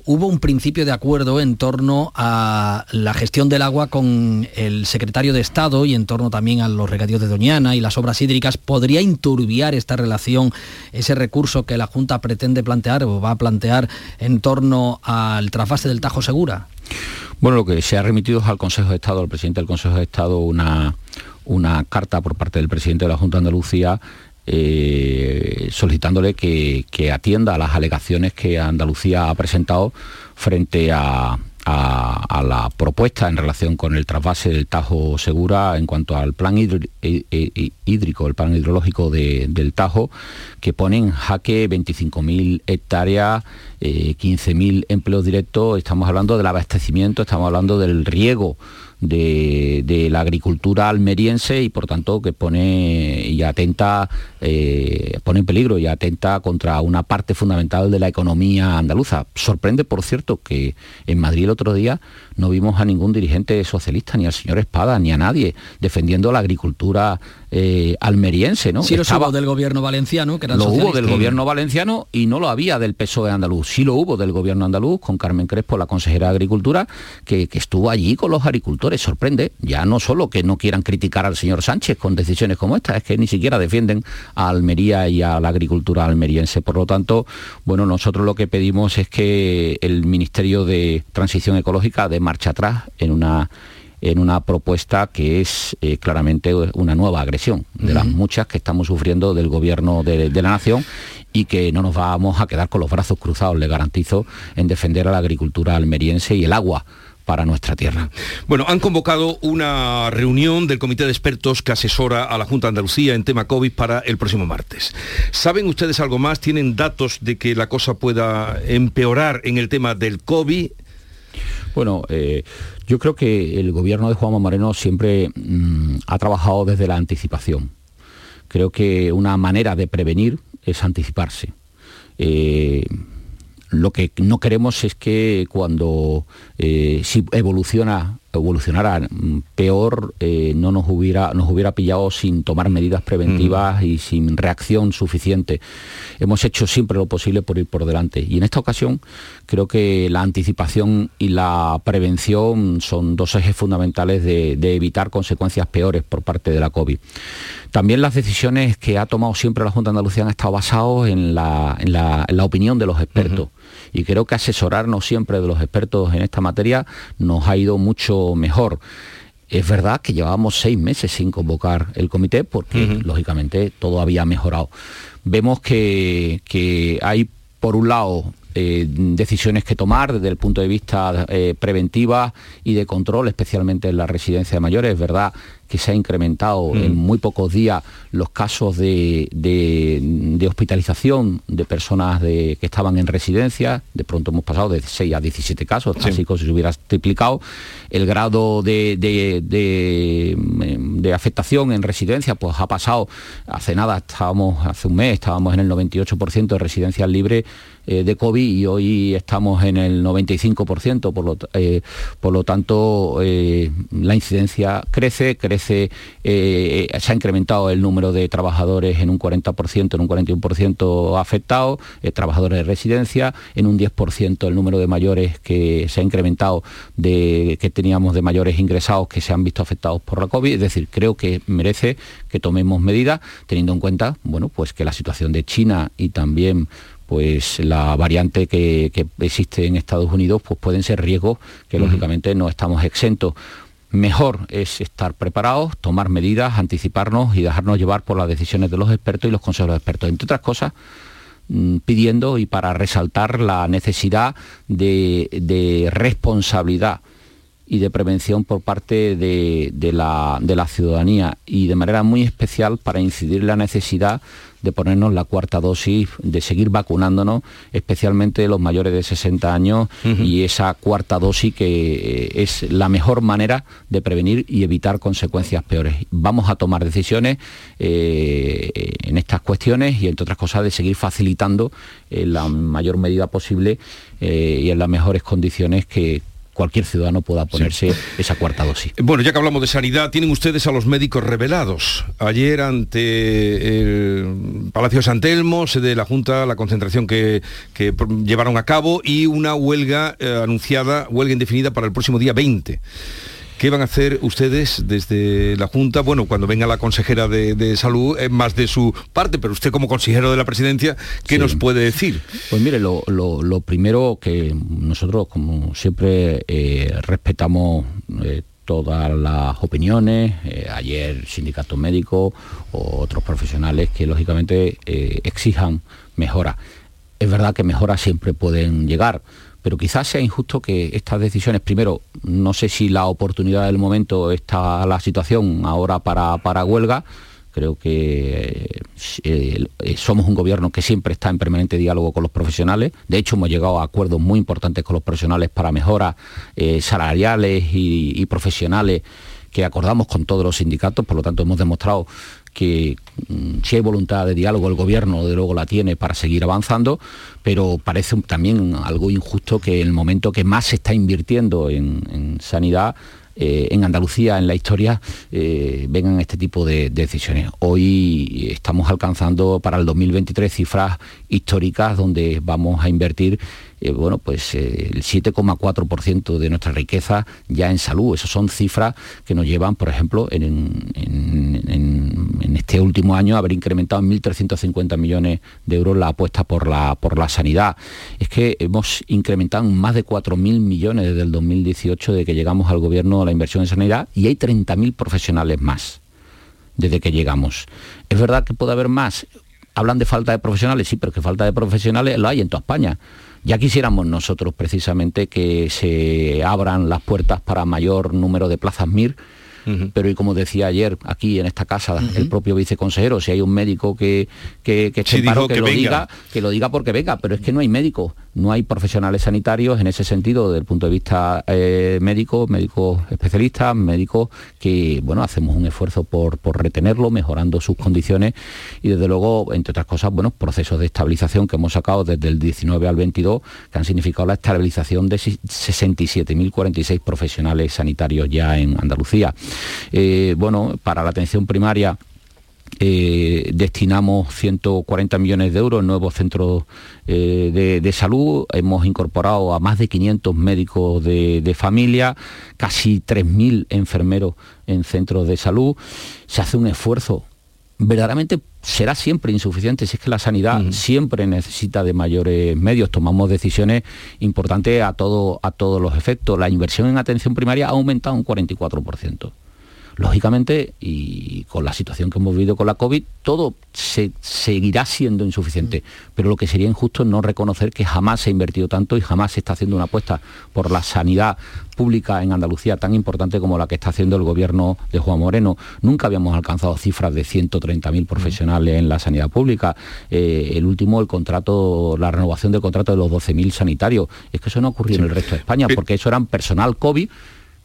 hubo un principio de acuerdo en torno a la gestión del agua con el secretario de Estado y en torno también a los regadíos de Doñana y las obras hídricas. ¿Podría inturbiar esta relación ese recurso que la Junta pretende plantear o va a plantear en torno al trasvase del Tajo Segura? Bueno, lo que se ha remitido es al Consejo de Estado, al presidente del Consejo de Estado, una, una carta por parte del presidente de la Junta de Andalucía eh, solicitándole que, atienda a las alegaciones que Andalucía ha presentado frente a, la propuesta en relación con el trasvase del Tajo Segura en cuanto al plan hídrico, el plan hidrológico del Tajo, que pone en jaque 25.000 hectáreas, 15.000 eh, empleos directos, estamos hablando del abastecimiento, estamos hablando del riego de, la agricultura almeriense y por tanto que pone y atenta, eh, pone en peligro y atenta contra una parte fundamental de la economía andaluza. Sorprende, por cierto, que en Madrid el otro día no vimos a ningún dirigente socialista, ni al señor Espada, ni a nadie defendiendo la agricultura eh, almeriense, ¿no? Sí lo hubo del gobierno valenciano, que era Lo hubo del gobierno valenciano y no lo había del PSOE andaluz. Sí lo hubo del gobierno andaluz, con Carmen Crespo, la consejera de Agricultura, que, estuvo allí con los agricultores. Sorprende, ya no solo que no quieran criticar al señor Sánchez con decisiones como esta, es que ni siquiera defienden a Almería y a la agricultura almeriense. Por lo tanto, bueno, nosotros lo que pedimos es que el Ministerio de Transición Ecológica dé marcha atrás en una en una propuesta que es eh, claramente una nueva agresión de las muchas que estamos sufriendo del gobierno de, la nación y que no nos vamos a quedar con los brazos cruzados, le garantizo, en defender a la agricultura almeriense y el agua para nuestra tierra. Bueno, han convocado una reunión del Comité de Expertos que asesora a la Junta de Andalucía en tema COVID para el próximo martes. ¿Saben ustedes algo más? ¿Tienen datos de que la cosa pueda empeorar en el tema del COVID? Bueno, eh, yo creo que el gobierno de Juan Moreno siempre mm, ha trabajado desde la anticipación. Creo que una manera de prevenir es anticiparse. Eh, lo que no queremos es que cuando eh, si evoluciona evolucionara mm, peor, eh, no nos hubiera, nos hubiera pillado sin tomar medidas preventivas y sin reacción suficiente. Hemos hecho siempre lo posible por ir por delante. Y en esta ocasión creo que la anticipación y la prevención son dos ejes fundamentales de, evitar consecuencias peores por parte de la COVID. También las decisiones que ha tomado siempre la Junta de Andalucía han estado basadas en la, opinión de los expertos. Y creo que asesorarnos siempre de los expertos en esta materia nos ha ido mucho mejor. Es verdad que llevábamos seis meses sin convocar el comité porque, lógicamente, todo había mejorado. Vemos que, que hay, por un lado, eh, decisiones que tomar desde el punto de vista eh, preventiva y de control, especialmente en la residencia de mayores. Es verdad que se ha incrementado en mm. muy pocos días los casos de, hospitalización de personas que estaban en residencia. De pronto hemos pasado de 6 a 17 casos, así como si se hubiera triplicado. El grado de, de, afectación en residencia pues ha pasado, hace nada, estábamos, hace un mes estábamos en el 98% de residencias libres eh, de COVID y hoy estamos en el 95%, por lo, eh, por lo tanto eh, la incidencia crece, crece, se ha incrementado el número de trabajadores en un 40%, en un 41% afectados, trabajadores de residencia, en un 10% el número de mayores que se ha incrementado de que teníamos de mayores ingresados que se han visto afectados por la COVID, es decir, creo que merece que tomemos medidas teniendo en cuenta, bueno, pues que la situación de China y también pues la variante que, existe en Estados Unidos pues pueden ser riesgos que lógicamente no estamos exentos. Mejor es estar preparados, tomar medidas, anticiparnos y dejarnos llevar por las decisiones de los expertos y los consejos de expertos. Entre otras cosas, mm, pidiendo y para resaltar la necesidad de, responsabilidad y de prevención por parte de, la, de, la, ciudadanía y de manera muy especial para incidir en la necesidad de ponernos la cuarta dosis, de seguir vacunándonos, especialmente los mayores de 60 años y esa cuarta dosis que eh, es la mejor manera de prevenir y evitar consecuencias peores. Vamos a tomar decisiones eh, en estas cuestiones y entre otras cosas de seguir facilitando en la mayor medida posible eh, y en las mejores condiciones que, cualquier ciudadano pueda ponerse esa cuarta dosis. Bueno, ya que hablamos de sanidad, tienen ustedes a los médicos revelados. Ayer ante el Palacio de San Telmo, sede de la Junta, la concentración que, llevaron a cabo y una huelga eh, anunciada, huelga indefinida para el próximo día 20. ¿Qué van a hacer ustedes desde la Junta? Bueno, cuando venga la consejera de, salud es más de su parte, pero usted como consejero de la presidencia, ¿qué nos puede decir? Pues mire, lo, primero que nosotros, como siempre, eh, respetamos eh, todas las opiniones, eh, ayer sindicatos médicos o otros profesionales que lógicamente exijan mejora. Es verdad que mejoras siempre pueden llegar pero quizás sea injusto que estas decisiones, primero, no sé si la oportunidad del momento está la situación ahora para, para huelga, creo que eh, eh, somos un gobierno que siempre está en permanente diálogo con los profesionales. De hecho, hemos llegado a acuerdos muy importantes con los profesionales para mejoras eh, salariales y, profesionales que acordamos con todos los sindicatos, por lo tanto hemos demostrado que mm, si hay voluntad de diálogo el gobierno de luego la tiene para seguir avanzando, pero parece también algo injusto que el momento que más se está invirtiendo en, sanidad eh, en Andalucía, en la historia, eh, vengan este tipo de, decisiones. Hoy estamos alcanzando para el 2023 cifras históricas donde vamos a invertir eh, bueno, pues eh, el 7,4% de nuestra riqueza ya en salud. Esas son cifras que nos llevan, por ejemplo, en, este último año a haber incrementado en 1.350 millones de euros la apuesta por la, por la sanidad. Es que hemos incrementado más de 4.000 millones desde el 2018 de que llegamos al gobierno la inversión en sanidad y hay 30.000 profesionales más desde que llegamos. Es verdad que puede haber más. Hablan de falta de profesionales, sí, pero que falta de profesionales lo hay en toda España. Ya quisiéramos nosotros precisamente que se abran las puertas para mayor número de plazas MIR, pero y como decía ayer aquí en esta casa el propio viceconsejero, si hay un médico que, que, que, que lo diga, que lo diga porque venga, pero es que no hay médico no hay profesionales sanitarios en ese sentido desde el punto de vista eh, médico, médicos especialistas, médicos que bueno hacemos un esfuerzo por, por, retenerlo, mejorando sus condiciones y desde luego, entre otras cosas, bueno, procesos de estabilización que hemos sacado desde el 19 al 22 que han significado la estabilización de 67.046 profesionales sanitarios ya en Andalucía. Eh, bueno, para la atención primaria eh, destinamos 140 millones de euros en nuevos centros eh, de, salud, hemos incorporado a más de 500 médicos de, familia, casi 3.000 enfermeros en centros de salud, se hace un esfuerzo. Verdaderamente será siempre insuficiente si es que la sanidad siempre necesita de mayores medios. Tomamos decisiones importantes a todo a todos los efectos. La inversión en atención primaria ha aumentado un 44% Lógicamente, y con la situación que hemos vivido con la COVID, todo se, seguirá siendo insuficiente. Pero lo que sería injusto es no reconocer que jamás se ha invertido tanto y jamás se está haciendo una apuesta por la sanidad pública en Andalucía tan importante como la que está haciendo el gobierno de Juan Moreno. Nunca habíamos alcanzado cifras de 130.000 profesionales en la sanidad pública. Eh, el último, el contrato, la renovación del contrato de los 12.000 sanitarios. Es que eso no ocurrió en el resto de España, porque eso eran personal COVID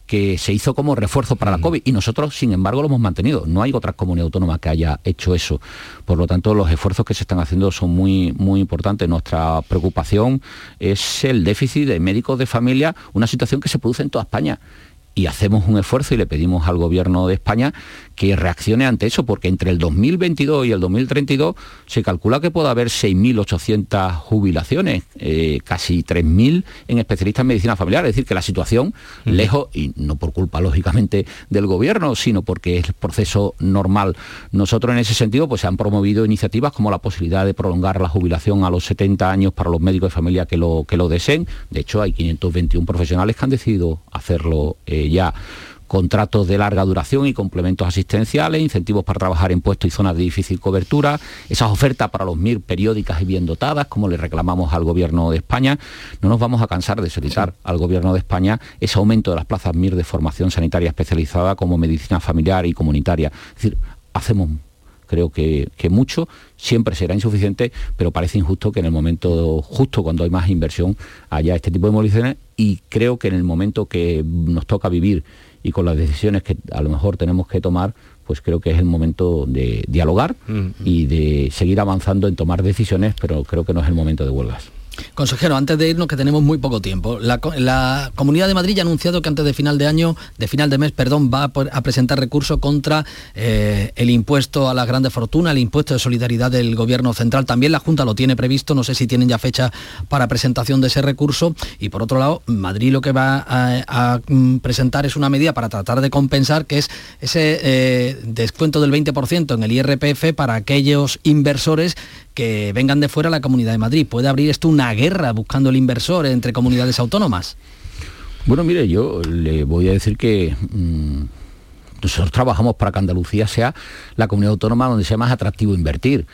que se hizo como refuerzo para la COVID y nosotros, sin embargo, lo hemos mantenido. No hay otra comunidad autónoma que haya hecho eso. Por lo tanto, los esfuerzos que se están haciendo son muy, muy importantes. Nuestra preocupación es el déficit de médicos de familia, una situación que se produce en toda España y hacemos un esfuerzo y le pedimos al gobierno de España que reaccione ante eso, porque entre el 2022 y el 2032 se calcula que puede haber 6.800 jubilaciones, eh, casi 3.000 en especialistas en medicina familiar, es decir, que la situación, lejos, y no por culpa lógicamente del gobierno, sino porque es el proceso normal. Nosotros en ese sentido pues se han promovido iniciativas como la posibilidad de prolongar la jubilación a los 70 años para los médicos de familia que lo, que lo deseen. De hecho, hay 521 profesionales que han decidido hacerlo eh, ya contratos de larga duración y complementos asistenciales, incentivos para trabajar en puestos y zonas de difícil cobertura, esas ofertas para los MIR periódicas y bien dotadas, como le reclamamos al Gobierno de España. No nos vamos a cansar de solicitar al Gobierno de España ese aumento de las plazas MIR de formación sanitaria especializada como medicina familiar y comunitaria. Es decir, hacemos creo que, que, mucho, siempre será insuficiente, pero parece injusto que en el momento justo cuando hay más inversión haya este tipo de movilizaciones y creo que en el momento que nos toca vivir y con las decisiones que a lo mejor tenemos que tomar, pues creo que es el momento de dialogar mm. y de seguir avanzando en tomar decisiones, pero creo que no es el momento de huelgas. Consejero, antes de irnos, que tenemos muy poco tiempo, la, Comunidad de Madrid ha anunciado que antes de final de año, de final de mes, perdón, va a, presentar recurso contra eh, el impuesto a las grandes fortunas, el impuesto de solidaridad del Gobierno Central. También la Junta lo tiene previsto, no sé si tienen ya fecha para presentación de ese recurso. Y por otro lado, Madrid lo que va a, mm, presentar es una medida para tratar de compensar, que es ese eh, descuento del 20% en el IRPF para aquellos inversores que vengan de fuera a la Comunidad de Madrid. ¿Puede abrir esto una guerra buscando el inversor entre comunidades autónomas? Bueno, mire, yo le voy a decir que mm, nosotros trabajamos para que Andalucía sea la comunidad autónoma donde sea más atractivo invertir.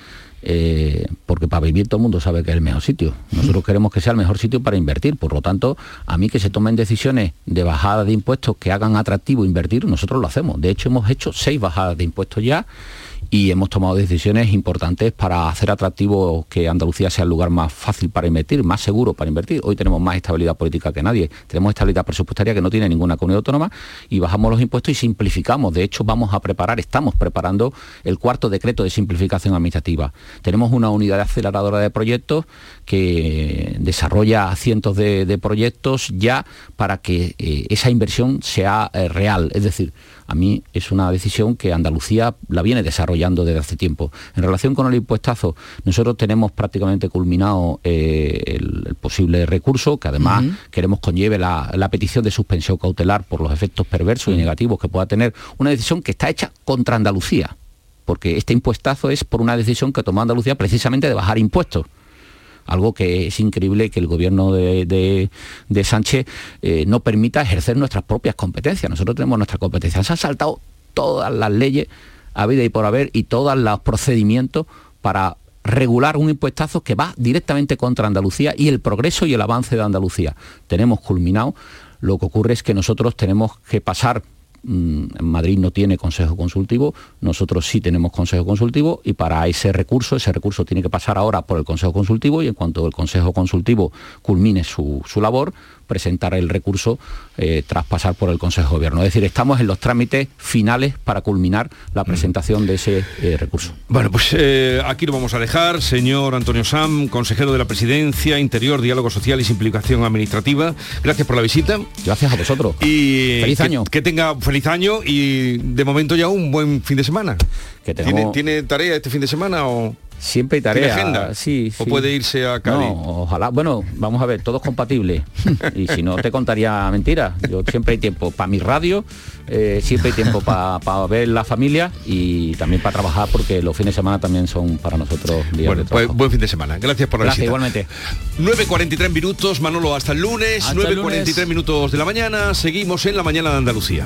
Eh, porque para vivir todo el mundo sabe que es el mejor sitio. Nosotros queremos que sea el mejor sitio para invertir. Por lo tanto, a mí que se tomen decisiones de bajada de impuestos que hagan atractivo invertir, nosotros lo hacemos. De hecho, hemos hecho seis bajadas de impuestos ya y hemos tomado decisiones importantes para hacer atractivo que Andalucía sea el lugar más fácil para invertir, más seguro para invertir. Hoy tenemos más estabilidad política que nadie, tenemos estabilidad presupuestaria que no tiene ninguna comunidad autónoma y bajamos los impuestos y simplificamos. De hecho, vamos a preparar, estamos preparando el cuarto decreto de simplificación administrativa. Tenemos una unidad aceleradora de proyectos que desarrolla cientos de, proyectos ya para que eh, esa inversión sea eh, real. Es decir, a mí es una decisión que Andalucía la viene desarrollando desde hace tiempo. En relación con el impuestazo, nosotros tenemos prácticamente culminado eh, el, posible recurso, que además queremos conlleve la, petición de suspensión cautelar por los efectos perversos y negativos que pueda tener una decisión que está hecha contra Andalucía, porque este impuestazo es por una decisión que tomó Andalucía precisamente de bajar impuestos algo que es increíble que el gobierno de, Sánchez eh, no permita ejercer nuestras propias competencias. Nosotros tenemos nuestras competencias. Se han saltado todas las leyes a vida y por haber y todos los procedimientos para regular un impuestazo que va directamente contra Andalucía y el progreso y el avance de Andalucía. Tenemos culminado, lo que ocurre es que nosotros tenemos que pasar mm, Madrid no tiene consejo consultivo, nosotros sí tenemos consejo consultivo y para ese recurso, ese recurso tiene que pasar ahora por el consejo consultivo y en cuanto el consejo consultivo culmine su, su labor, presentar el recurso eh, tras pasar por el Consejo de Gobierno. Es decir, estamos en los trámites finales para culminar la presentación de ese eh, recurso. Bueno, pues eh, aquí lo vamos a dejar. Señor Antonio Sam, consejero de la Presidencia, Interior, Diálogo Social y Simplificación Administrativa. Gracias por la visita. Gracias a vosotros. Y Feliz que- año. Que, tenga feliz año y de momento ya un buen fin de semana. Que ¿Tiene, ¿Tiene tarea este fin de semana o...? Siempre hay ¿Tiene tarea. agenda? Sí, ¿O puede irse a Cádiz? No, ojalá. Bueno, vamos a ver, todo es compatible. [LAUGHS] y si no, te contaría mentiras. Yo siempre hay tiempo para mi radio, eh, siempre hay tiempo para ver la familia y también para trabajar porque los fines de semana también son para nosotros días Bueno, de trabajo. pues, buen fin de semana. Gracias por la Gracias, visita. igualmente. 9.43 minutos, Manolo, hasta el lunes. Hasta el 9.43 lunes. minutos de la mañana. Seguimos en la mañana de Andalucía.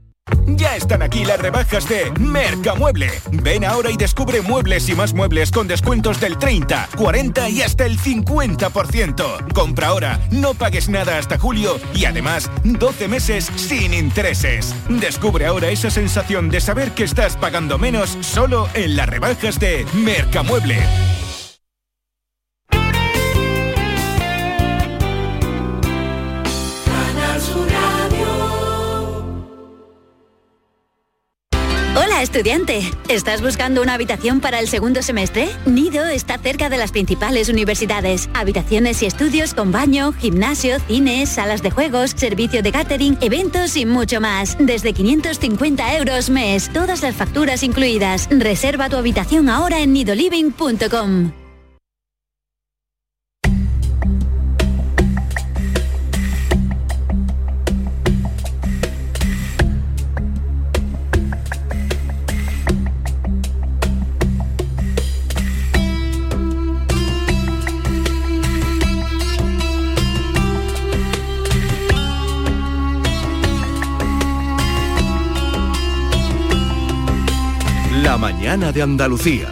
Ya están aquí las rebajas de Mercamueble. Ven ahora y descubre muebles y más muebles con descuentos del 30, 40 y hasta el 50%. Compra ahora, no pagues nada hasta julio y además 12 meses sin intereses. Descubre ahora esa sensación de saber que estás pagando menos solo en las rebajas de Mercamueble. Estudiante, ¿estás buscando una habitación para el segundo semestre? Nido está cerca de las principales universidades. Habitaciones y estudios con baño, gimnasio, cine, salas de juegos, servicio de catering, eventos y mucho más. Desde 550 euros mes, todas las facturas incluidas. Reserva tu habitación ahora en nidoliving.com. mañana de Andalucía.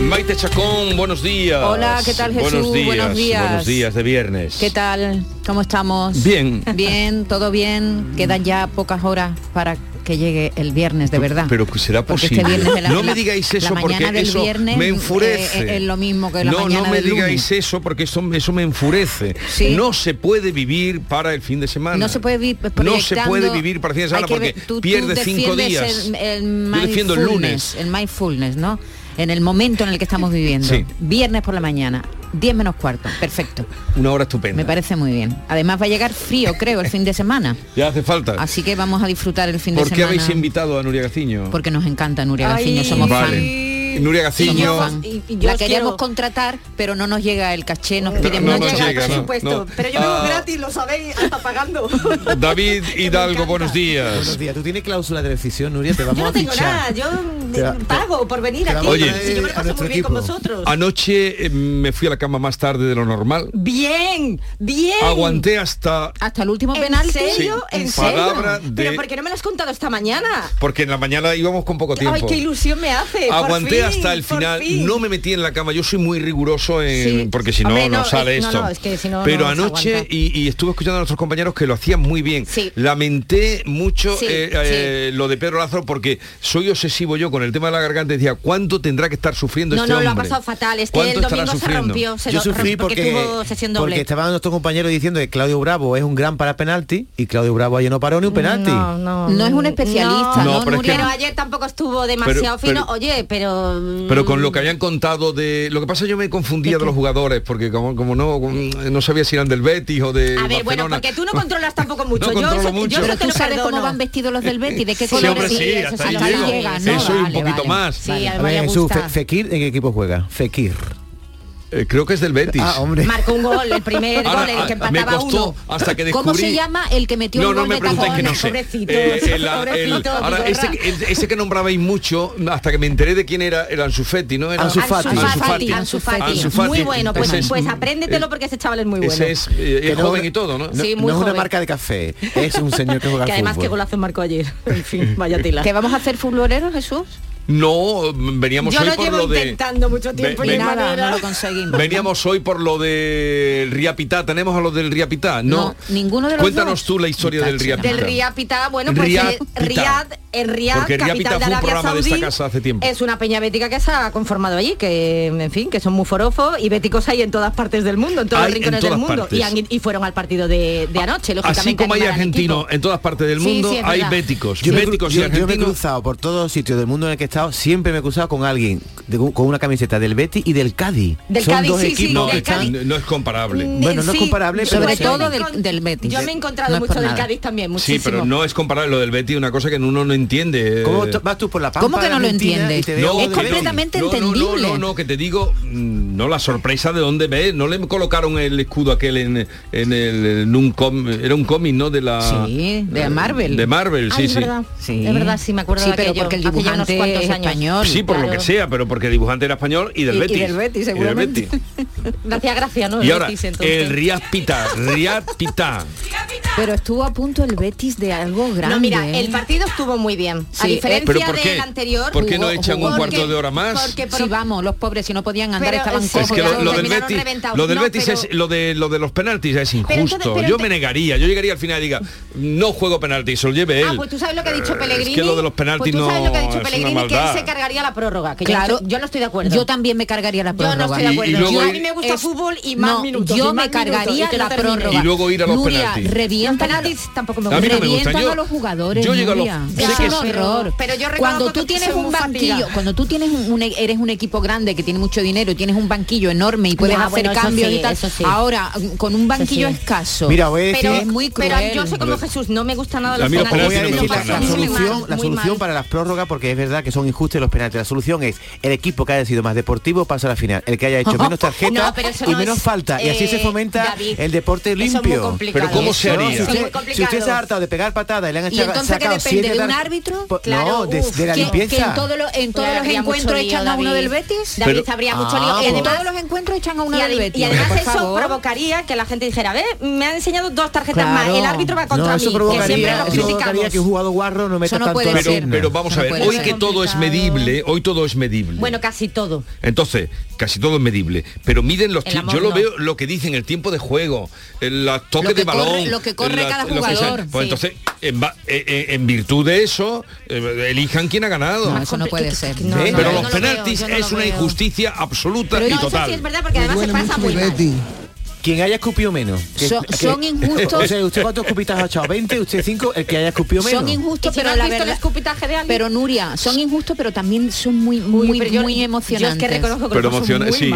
Maite Chacón, buenos días. Hola, ¿qué tal, Jesús? Buenos días, Buenos días. buenos días de viernes. ¿Qué tal? ¿Cómo estamos? Bien. Bien, todo bien. Quedan ya pocas horas para que llegue el viernes, de verdad. Pero que será posible. este la- no me digáis la eso porque eso viernes, me eh, enfurece. eh, es lo mismo que la no, mañana no me del digáis lunes. eso porque eso, eso me enfurece. Sí. No se puede vivir para el fin de semana. No se puede vivir No se puede vivir para el fin de semana porque ver- tú- tú pierde cinco días. El, el Yo defiendo el lunes. El mindfulness, ¿no? En el momento en el que estamos viviendo. Sí. Viernes por la mañana, 10 menos cuarto. Perfecto. Una hora estupenda. Me parece muy bien. Además va a llegar frío, creo, el [LAUGHS] fin de semana. Ya hace falta. Así que vamos a disfrutar el fin ¿Por de qué semana. habéis invitado a Nuria Gaciño? Porque nos encanta Nuria. Gaciño, somos Vale. Nuria Gaciño. Y- y yo la os queríamos quiero- contratar, pero no nos llega el caché, nos piden no llega, no, no. Pero yo vivo Ah. gratis, lo sabéis, hasta pagando. [LAUGHS] David [LAUGHS] Hidalgo, buenos días. Buenos días. ¿Tú tienes cláusula de decisión, Nuria? Te vamos Yo no a tengo fichar. nada, yo Te pago por venir aquí. a Si yo me paso muy bien con vosotros. Anoche eh, me fui a la cama más tarde de lo normal. Bien, bien. Aguanté hasta Hasta el último ¿En penalti. serio? Sí. ¿En serio? De- Pero ¿por qué no me lo has contado esta mañana? porque en la mañana íbamos con poco tiempo. Ay, qué ilusión me hace. Hasta el final, no me metí en la cama, yo soy muy riguroso en, porque si no, no, sale esto. No, no, es que si Pero anoche, y, estuve escuchando a nuestros compañeros que lo hacían muy bien. Sí. Lamenté mucho eh, eh, lo de Pedro Lázaro porque soy obsesivo yo con el tema de la garganta. Decía, ¿cuánto tendrá que estar sufriendo no, este hombre? No, lo ha pasado fatal, es que el domingo se rompió. Se yo sufrí porque, porque, porque estaban nuestros compañeros diciendo que Claudio Bravo es un gran para penalti y Claudio Bravo ayer no paró ni un penalti. No, no, no es un especialista. No, pero, ayer tampoco estuvo demasiado fino. Oye, pero pero mm. con lo que habían contado de... Lo que pasa yo me confundía de los jugadores, porque como, no mm, no sabía si eran del Betis o de A ver, bueno, porque tú no controlas tampoco mucho. [LAUGHS] No yo, eso, mucho. yo eso te lo sabes cómo van vestidos los del Betis, de qué sí, colores sí, sí. Llegan, un poquito más. Sí, a ver, Jesús, Fekir, ¿en qué equipo juega? Fekir. Eh, creo que es del Betis. Ah, hombre. Marcó un gol, el primer Ahora, gol, el que empataba me costó uno. Hasta que descubrí... ¿Cómo se llama el que metió no, el gol no me que no sé. Pobrecito, eh, el, pobrecito, ahora, ese, el, ese, que nombrabais mucho, hasta que me enteré de quién era, el Ansufetti, ¿no? Era... Ansufati. Ansufati. Muy bueno, pues, es, pues apréndetelo eh, porque ese chaval es muy bueno. Ese es, eh, es joven y todo, ¿no? Sí, muy no joven. es una marca de café, es un señor que juega Que además que golazo marcó ayer. [LAUGHS] En fin, vaya tela. ¿Qué vamos a hacer futboleros, Jesús? No, veníamos Yo hoy lo por llevo lo intentando mucho tiempo y nada, no lo conseguimos. Veníamos hoy por lo del Riapitá. Tenemos a los del Riapitá, ¿no? no ninguno de los Cuéntanos tú la historia del Riapitá. Del Riapitá, bueno, pues Riapitá. Riad es una peña bética que se ha conformado allí, que en fin, que son muy forofos y béticos hay en todas partes del mundo, en todos hay los rincones del mundo. Y, fueron al partido de, de ah, anoche, lógicamente. Así como hay argentinos en todas partes del mundo, hay béticos. Yo, béticos y yo me he cruzado por todos sitios del mundo en el que he estado, siempre me he cruzado con alguien con una camiseta del Betty y del Cádiz. Del son dos equipos no, es comparable. Mm, bueno, no es comparable, pero sobre todo del, del Yo me he encontrado mucho del Cádiz también, muchísimo. Sí, pero no es comparable lo del Betty, una cosa que uno no entiende. ¿Cómo vas tú por la pampa ¿Cómo que no lo entiende? No, es completamente no, entendible. No, no, no, que te digo, mm, no la sorpresa de dónde ve, no le colocaron el escudo aquel en, en el en un com, era un cómic, ¿no? De la Sí, de eh, Marvel. De Marvel, sí, sí. Es verdad, sí. Es verdad, sí me acuerdo sí, de aquello, pero porque el dibujante es español. Sí, por claro. lo que sea, pero porque el dibujante era español y del y, Betis. Y del Betis, del Betis. [LAUGHS] gracias, gracias, ¿no? Y ahora, Betis, el Riaz Pita, Pero estuvo a punto el Betis de algo grande. No, mira, el ¿eh? partido estuvo muy muy bien. A eh, diferencia ¿pero del anterior. ¿Por qué no echan un cuarto de hora más? Porque, vamos, los pobres si no podían andar estaban cojos. Lo, del es, lo, de, lo de los penaltis es injusto. Yo me negaría, yo llegaría al final y diga, no juego penaltis, lo lleve ah, él. Ah, pues tú sabes lo que ha dicho se cargaría la prórroga, que claro, yo, no estoy de acuerdo. Yo también me cargaría la prórroga. Yo no estoy de acuerdo. a mí me gusta fútbol y más. Yo me cargaría la prórroga. Y luego ir a los penaltis. tampoco me gusta. Los jugadores. Yo que error. Pero, yo cuando tú tienes un banquillo, cuando tú tienes un, eres un equipo grande que tiene mucho dinero, tienes un banquillo enorme y puedes hacer cambios y tal. Sí. Ahora con un banquillo escaso. Mira, voy a decir, pero es muy cruel. Pero yo sé como Jesús, no me gusta nada los. La solución, la solución para las prórrogas porque es verdad que son injustos los penaltis. La solución es el equipo que haya sido más deportivo pasa a la final, el que haya hecho [LAUGHS] menos tarjeta y menos falta y así se fomenta el deporte limpio. Pero cómo se haría? Si usted se ha de pegar patadas y le han echado árbitro? Claro, de, la limpieza. Que en, todos los encuentros echan a uno del Betis. David Pero, habría mucho lío. Ah, en todos los encuentros echan a uno del Betis. Y además eso provocaría que la gente dijera, ve, me han enseñado dos tarjetas más, el árbitro va contra no, mí, que siempre lo criticamos. que un jugador guarro no meta pero, vamos a ver, hoy que todo es medible, hoy todo es medible. Bueno, casi todo. Entonces, casi todo es medible, pero miden los tiempos, yo lo veo lo que dicen el tiempo de juego, los toques de balón, lo que corre cada jugador. Pues entonces, eh, eh, en virtud de eso eh, elijan quién ha ganado. No, eso no puede ser. Pero los penaltis es una injusticia absoluta y total quien haya escupido menos. Son, injustos. O sea, ¿usted cuántos escupitas ha echado? ¿20? ¿Usted 5? El que haya escupido menos. Son injustos, pero si no la verdad. De pero Nuria, son injustos, pero también son muy, muy, muy, yo, emocionantes. Es que reconozco que pero emocionante, sí,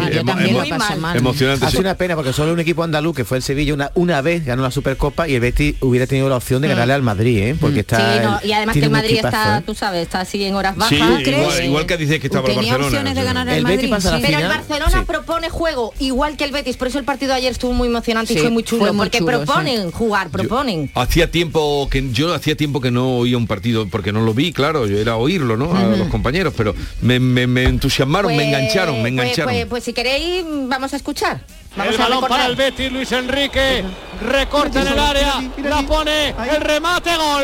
Hace una pena porque solo un equipo andaluz que fue el Sevilla una, una vez ganó la Supercopa y el Betis hubiera tenido la opción de mm. ganarle al Madrid, ¿eh? Porque mm. está. Sí, no, y además que el Madrid está, ¿eh? tú sabes, está así en horas bajas. Igual, crees? igual, que dices que estaba el Barcelona. De ganar el Madrid, pero el Barcelona propone juego igual que el Betis, por eso el partido ayer estuvo muy emocionante Sí, y fue muy chulo, fue muy porque chulo, proponen jugar, proponen. Hacía tiempo que yo hacía tiempo que no oía un partido porque no lo vi, claro, yo era oírlo, ¿no? A los compañeros, pero me, me- me entusiasmaron, me Pues- engancharon, me pues- engancharon. Pues, pues si queréis, vamos a escuchar. Vamos el balón para el Betis, Luis Enrique, recorta en el área, la pone, el remate, gol.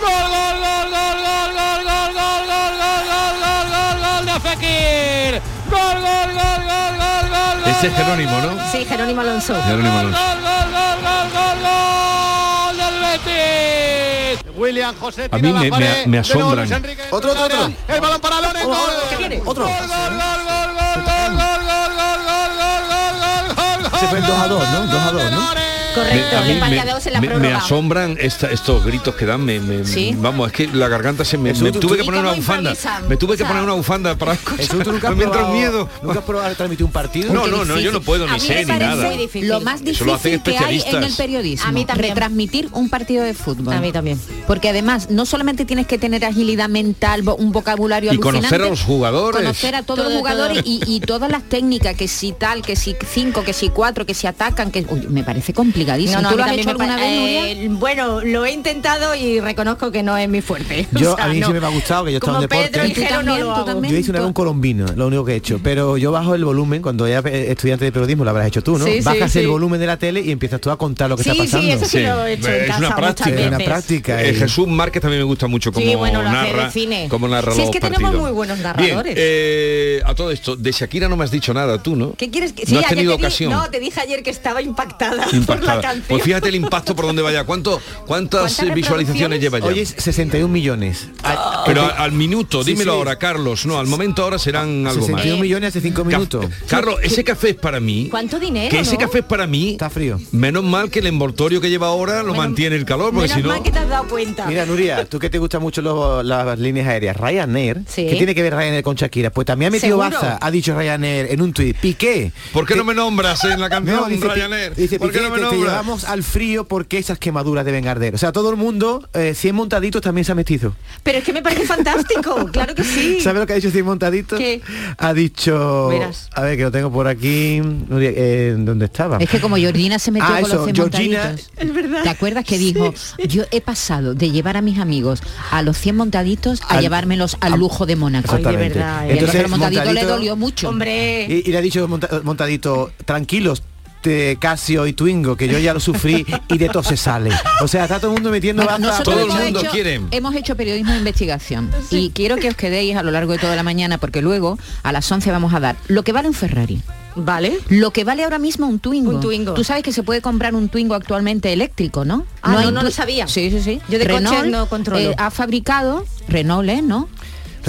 Gol, gol, gol, gol, gol, gol, gol, gol, gol, gol, gol, gol, gol, gol, gol de Fekir. Gol, gol, gol, gol, gol, gol, gol. Este es Jerónimo, ¿no? Sí, Jerónimo Alonso. Jerónimo Alonso. Gol, gol, gol, gol, gol, gol del Betis. William José A mí me- me- asombran. Otro, otro, otro. El balón para Loren. Gol. ¿Qué viene? Otro. Gol, gol, gol, gol, gol, gol, gol, gol, gol, gol, gol, gol, gol, gol, Se fue el 2 a 2, ¿no? 2 a 2, ¿no? Correcto, a mí el empate me, en la me- me asombran esta- estos gritos que dan, me, me- Sí. vamos, es que la garganta se me, me tú- tuve que poner ¿y una bufanda, me tuve que poner una bufanda para Jesús, ¿tú nunca me entra un miedo. ¿Nunca has probado transmitir un partido? No, no, no, yo no puedo ni sé me ni nada. Lo más Eso difícil que hay en el periodismo. A mí también. Retransmitir un partido de fútbol. A mí también. Porque además no solamente tienes que tener agilidad mental, un vocabulario Y conocer a los jugadores. conocer a todos Todo, los jugadores todo. y, y todas las técnicas, que si tal, que si cinco, que si cuatro, que si atacan, que uy, me parece complicadísimo. No, no, ¿Tú lo has hecho me alguna pa- vez, Nuria? eh, bueno, lo he intentado y reconozco que no es mi fuerte. [LAUGHS] Yo, O sea, a mí no. siempre me ha gustado que yo estaba en deporte. Yo hice una vez un colombino, lo único que he hecho. Pero yo bajo el volumen, cuando era estudiante de periodismo, lo habrás hecho tú, ¿no? Sí, sí, Bajas sí. el volumen de la tele y empiezas tú a contar lo que Sí, está sí, pasando. eso sí lo he hecho en es casa una práctica. Es una práctica. Eh, Jesús Márquez también me gusta mucho como Sí, narra, como narra Sí, es que tenemos muy buenos narradores. eh, a todo esto, de Shakira no me has dicho nada tú, ¿no? ¿Qué quieres que No has tenido ocasión. no, te dije ayer que estaba impactada, Impactada. Canción. Pues fíjate el impacto por donde vaya. ¿Cuánto, ¿Cuántas, ¿Cuántas eh, visualizaciones lleva ya? Oye, es 61 millones. Ah. Pero al minuto, Sí, dímelo sí. ahora, Carlos. No, al momento ahora serán algo más. 61 millones hace 5 minutos. Carlos, ese café es para mí. ¿Cuánto dinero? Que ese no? café es para mí. Está frío. Menos mal que el envoltorio que lleva ahora lo Menos- mantiene el calor, porque Menos si no. mal que te has dado cuenta. Mira, Nuria, tú que te gustan mucho los- las líneas aéreas, Ryanair, Sí. ¿qué tiene que ver Ryanair con Shakira? Pues también ha metido ¿Seguro? baza, ha dicho Ryanair en un tuit, Piqué. ¿Por qué no me nombras en la [LAUGHS] canción No, dice, Ryanair? dice ¿Por qué no me te? Llevamos al frío porque esas quemaduras deben arder. O sea, todo el mundo, eh, 100 montaditos también se ha metido. Pero es que me parece fantástico, [LAUGHS] claro que sí. ¿Sabes lo que ha dicho 100 montaditos? ¿Qué? Ha dicho... Verás. A ver, que lo tengo por aquí. Eh, ¿Dónde estaba? Es que como Georgina se metió Ah, con eso, los cien Georgina- montaditos. Es verdad. ¿Te acuerdas que dijo, yo he pasado de llevar a mis amigos a los 100 montaditos a Al- llevármelos al a- lujo de Mónaco? Ay, de verdad, ¿eh? Entonces montadito le dolió mucho. Hombre, Y, y le ha dicho monta- montadito, tranquilos, Casio y Twingo, que yo ya lo sufrí y de todo se sale. O sea, está todo el mundo metiendo Bueno, nosotros Todo el mundo hecho, quiere. hemos hecho periodismo de investigación y quiero que os quedéis a lo largo de toda la mañana porque luego a las 11 vamos a dar lo que vale un Ferrari. ¿vale? Lo que vale ahora mismo un Twingo. Un Twingo. Tú sabes que se puede comprar un Twingo actualmente eléctrico, ¿no? Ah, no, hay no lo sabía. Sí, sí, sí. Yo de coches Renault, no controlo. eh, ha fabricado Renault, ¿eh? ¿no?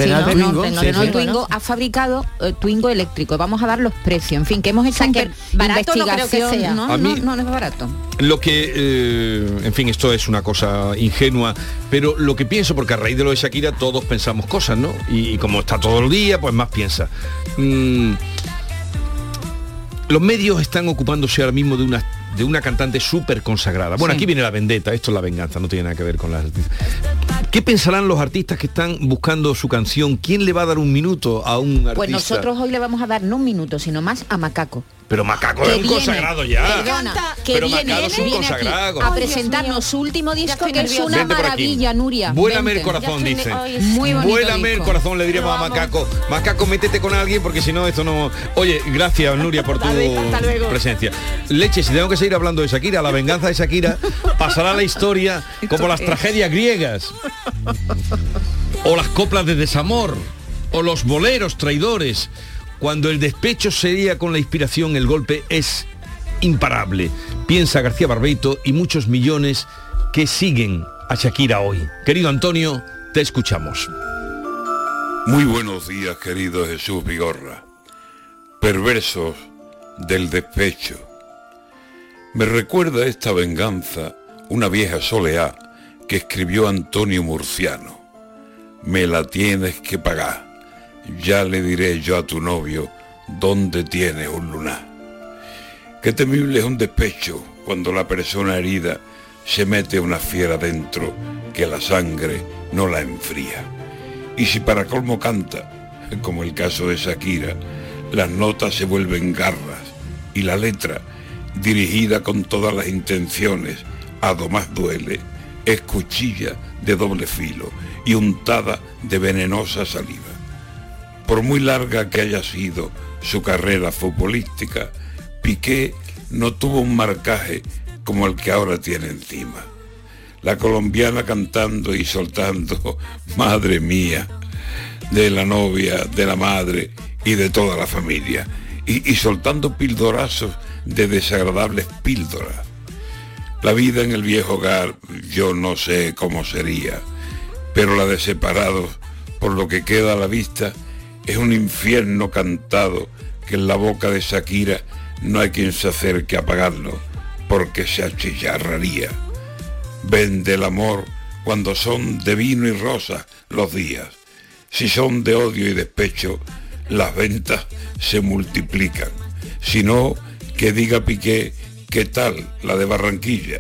Renault Sí, Twingo, Renault, sí, Renault sí. Twingo ha fabricado eh, Twingo eléctrico. Vamos a dar los precios. En fin, que hemos hecho sea, un que barato no creo que investigación. sea. No, no, mí- no, no es barato. Lo que, eh, en fin, esto es una cosa ingenua, pero lo que pienso, porque a raíz de lo de Shakira todos pensamos cosas, ¿no? Y, y como está todo el día, pues más piensa. Mm, los medios están ocupándose ahora mismo de una de una cantante súper consagrada. Bueno, Sí. aquí viene la vendetta, esto es la venganza, no tiene nada que ver con las artistas. ¿Qué pensarán los artistas que están buscando su canción? ¿Quién le va a dar un minuto a un artista? Pues nosotros hoy le vamos a dar no un minuto, sino más a Macaco. Pero Macaco es un viene- consagrado ya. Perdona, que Pero viene, Macaco es un viene aquí consagrado. a presentarnos su último disco que es una maravilla, Nuria. Vuélame el corazón, dice. Muy bonito Vuélame el corazón, le diríamos a. Macaco. Macaco, métete con alguien porque si no, esto no... Oye, gracias, Nuria, por [LAUGHS] tu presencia. Leche, si tengo que seguir hablando de Shakira, la venganza de Shakira pasará a la historia [LAUGHS] como las tragedias griegas. O las coplas de desamor. O los boleros traidores. Cuando el despecho sería con la inspiración, el golpe es imparable. Piensa García Barbeito y muchos millones que siguen a Shakira hoy. Querido Antonio, te escuchamos. Muy buenos días, querido Jesús Vigorra. Perversos del despecho. Me recuerda esta venganza una vieja soleá que escribió Antonio Murciano. Me la tienes que pagar. Ya le diré yo a tu novio dónde tienes un lunar. Qué temible es un despecho cuando la persona herida se mete una fiera dentro que la sangre no la enfría. Y si para colmo canta, como el caso de Shakira, las notas se vuelven garras y la letra, dirigida con todas las intenciones, a do más duele, es cuchilla de doble filo y untada de venenosa saliva. Por muy larga que haya sido su carrera futbolística, Piqué no tuvo un marcaje como el que ahora tiene encima. La colombiana cantando y soltando, [LAUGHS] madre mía, de la novia, de la madre y de toda la familia. Y, soltando pildorazos de desagradables píldoras. La vida en el viejo hogar yo no sé cómo sería, pero la de separados, por lo que queda a la vista, es un infierno cantado que en la boca de Shakira no hay quien se acerque a apagarlo, porque se achillarraría. Vende el amor cuando son de vino y rosa los días. Si son de odio y despecho, las ventas se multiplican. Si no, que diga Piqué qué tal la de Barranquilla.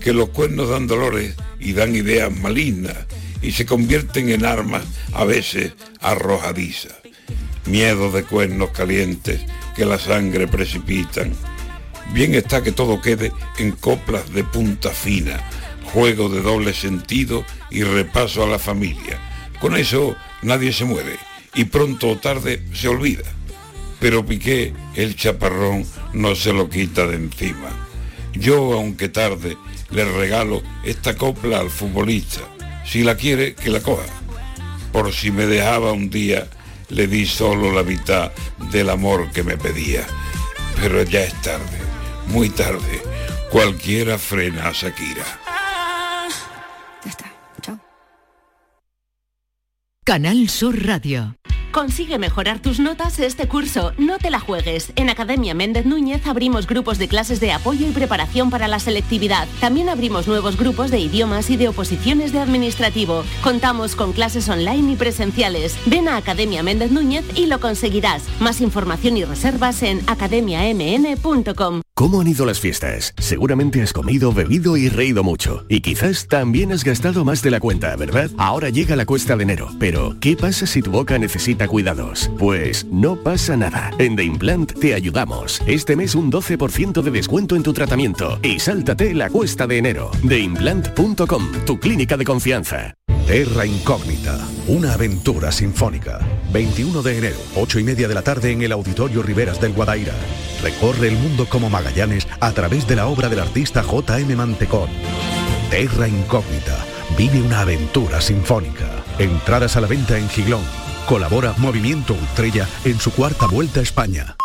Que los cuernos dan dolores y dan ideas malignas y se convierten en armas a veces arrojadizas. Miedo de cuernos calientes que la sangre precipitan. Bien está que todo quede en coplas de punta fina, juego de doble sentido y repaso a la familia. Con eso nadie se muere y pronto o tarde se olvida. Pero Piqué, el chaparrón, no se lo quita de encima. Yo, aunque tarde, le regalo esta copla al futbolista. Si la quiere, que la coja. Por si me dejaba un día, le di solo la mitad del amor que me pedía. Pero ya es tarde, muy tarde. Cualquiera frena a Shakira. Canal Sur Radio. Consigue mejorar tus notas este curso. No te la juegues. En Academia Méndez Núñez abrimos grupos de clases de apoyo y preparación para la selectividad. También abrimos nuevos grupos de idiomas y de oposiciones de administrativo. Contamos con clases online y presenciales. Ven a Academia Méndez Núñez y lo conseguirás. Más información y reservas en academiamn.com. ¿Cómo han ido las fiestas? Seguramente has comido, bebido y reído mucho. Y quizás también has gastado más de la cuenta, ¿verdad? Ahora llega la cuesta de enero. Pero, ¿qué pasa si tu boca necesita cuidados? Pues no pasa nada. En The Implant te ayudamos. Este mes un 12% de descuento en tu tratamiento. Y sáltate la cuesta de enero. TheImplant.com, tu clínica de confianza. Terra Incógnita, una aventura sinfónica. 21 de enero, 8 y media de la tarde en el Auditorio Riveras del Guadaira. Recorre el mundo como Magallanes a través de la obra del artista J.M. Mantecón. Terra Incógnita, vive una aventura sinfónica. Entradas a la venta en Giglón. Colabora Movimiento Ultrella en su cuarta vuelta a España.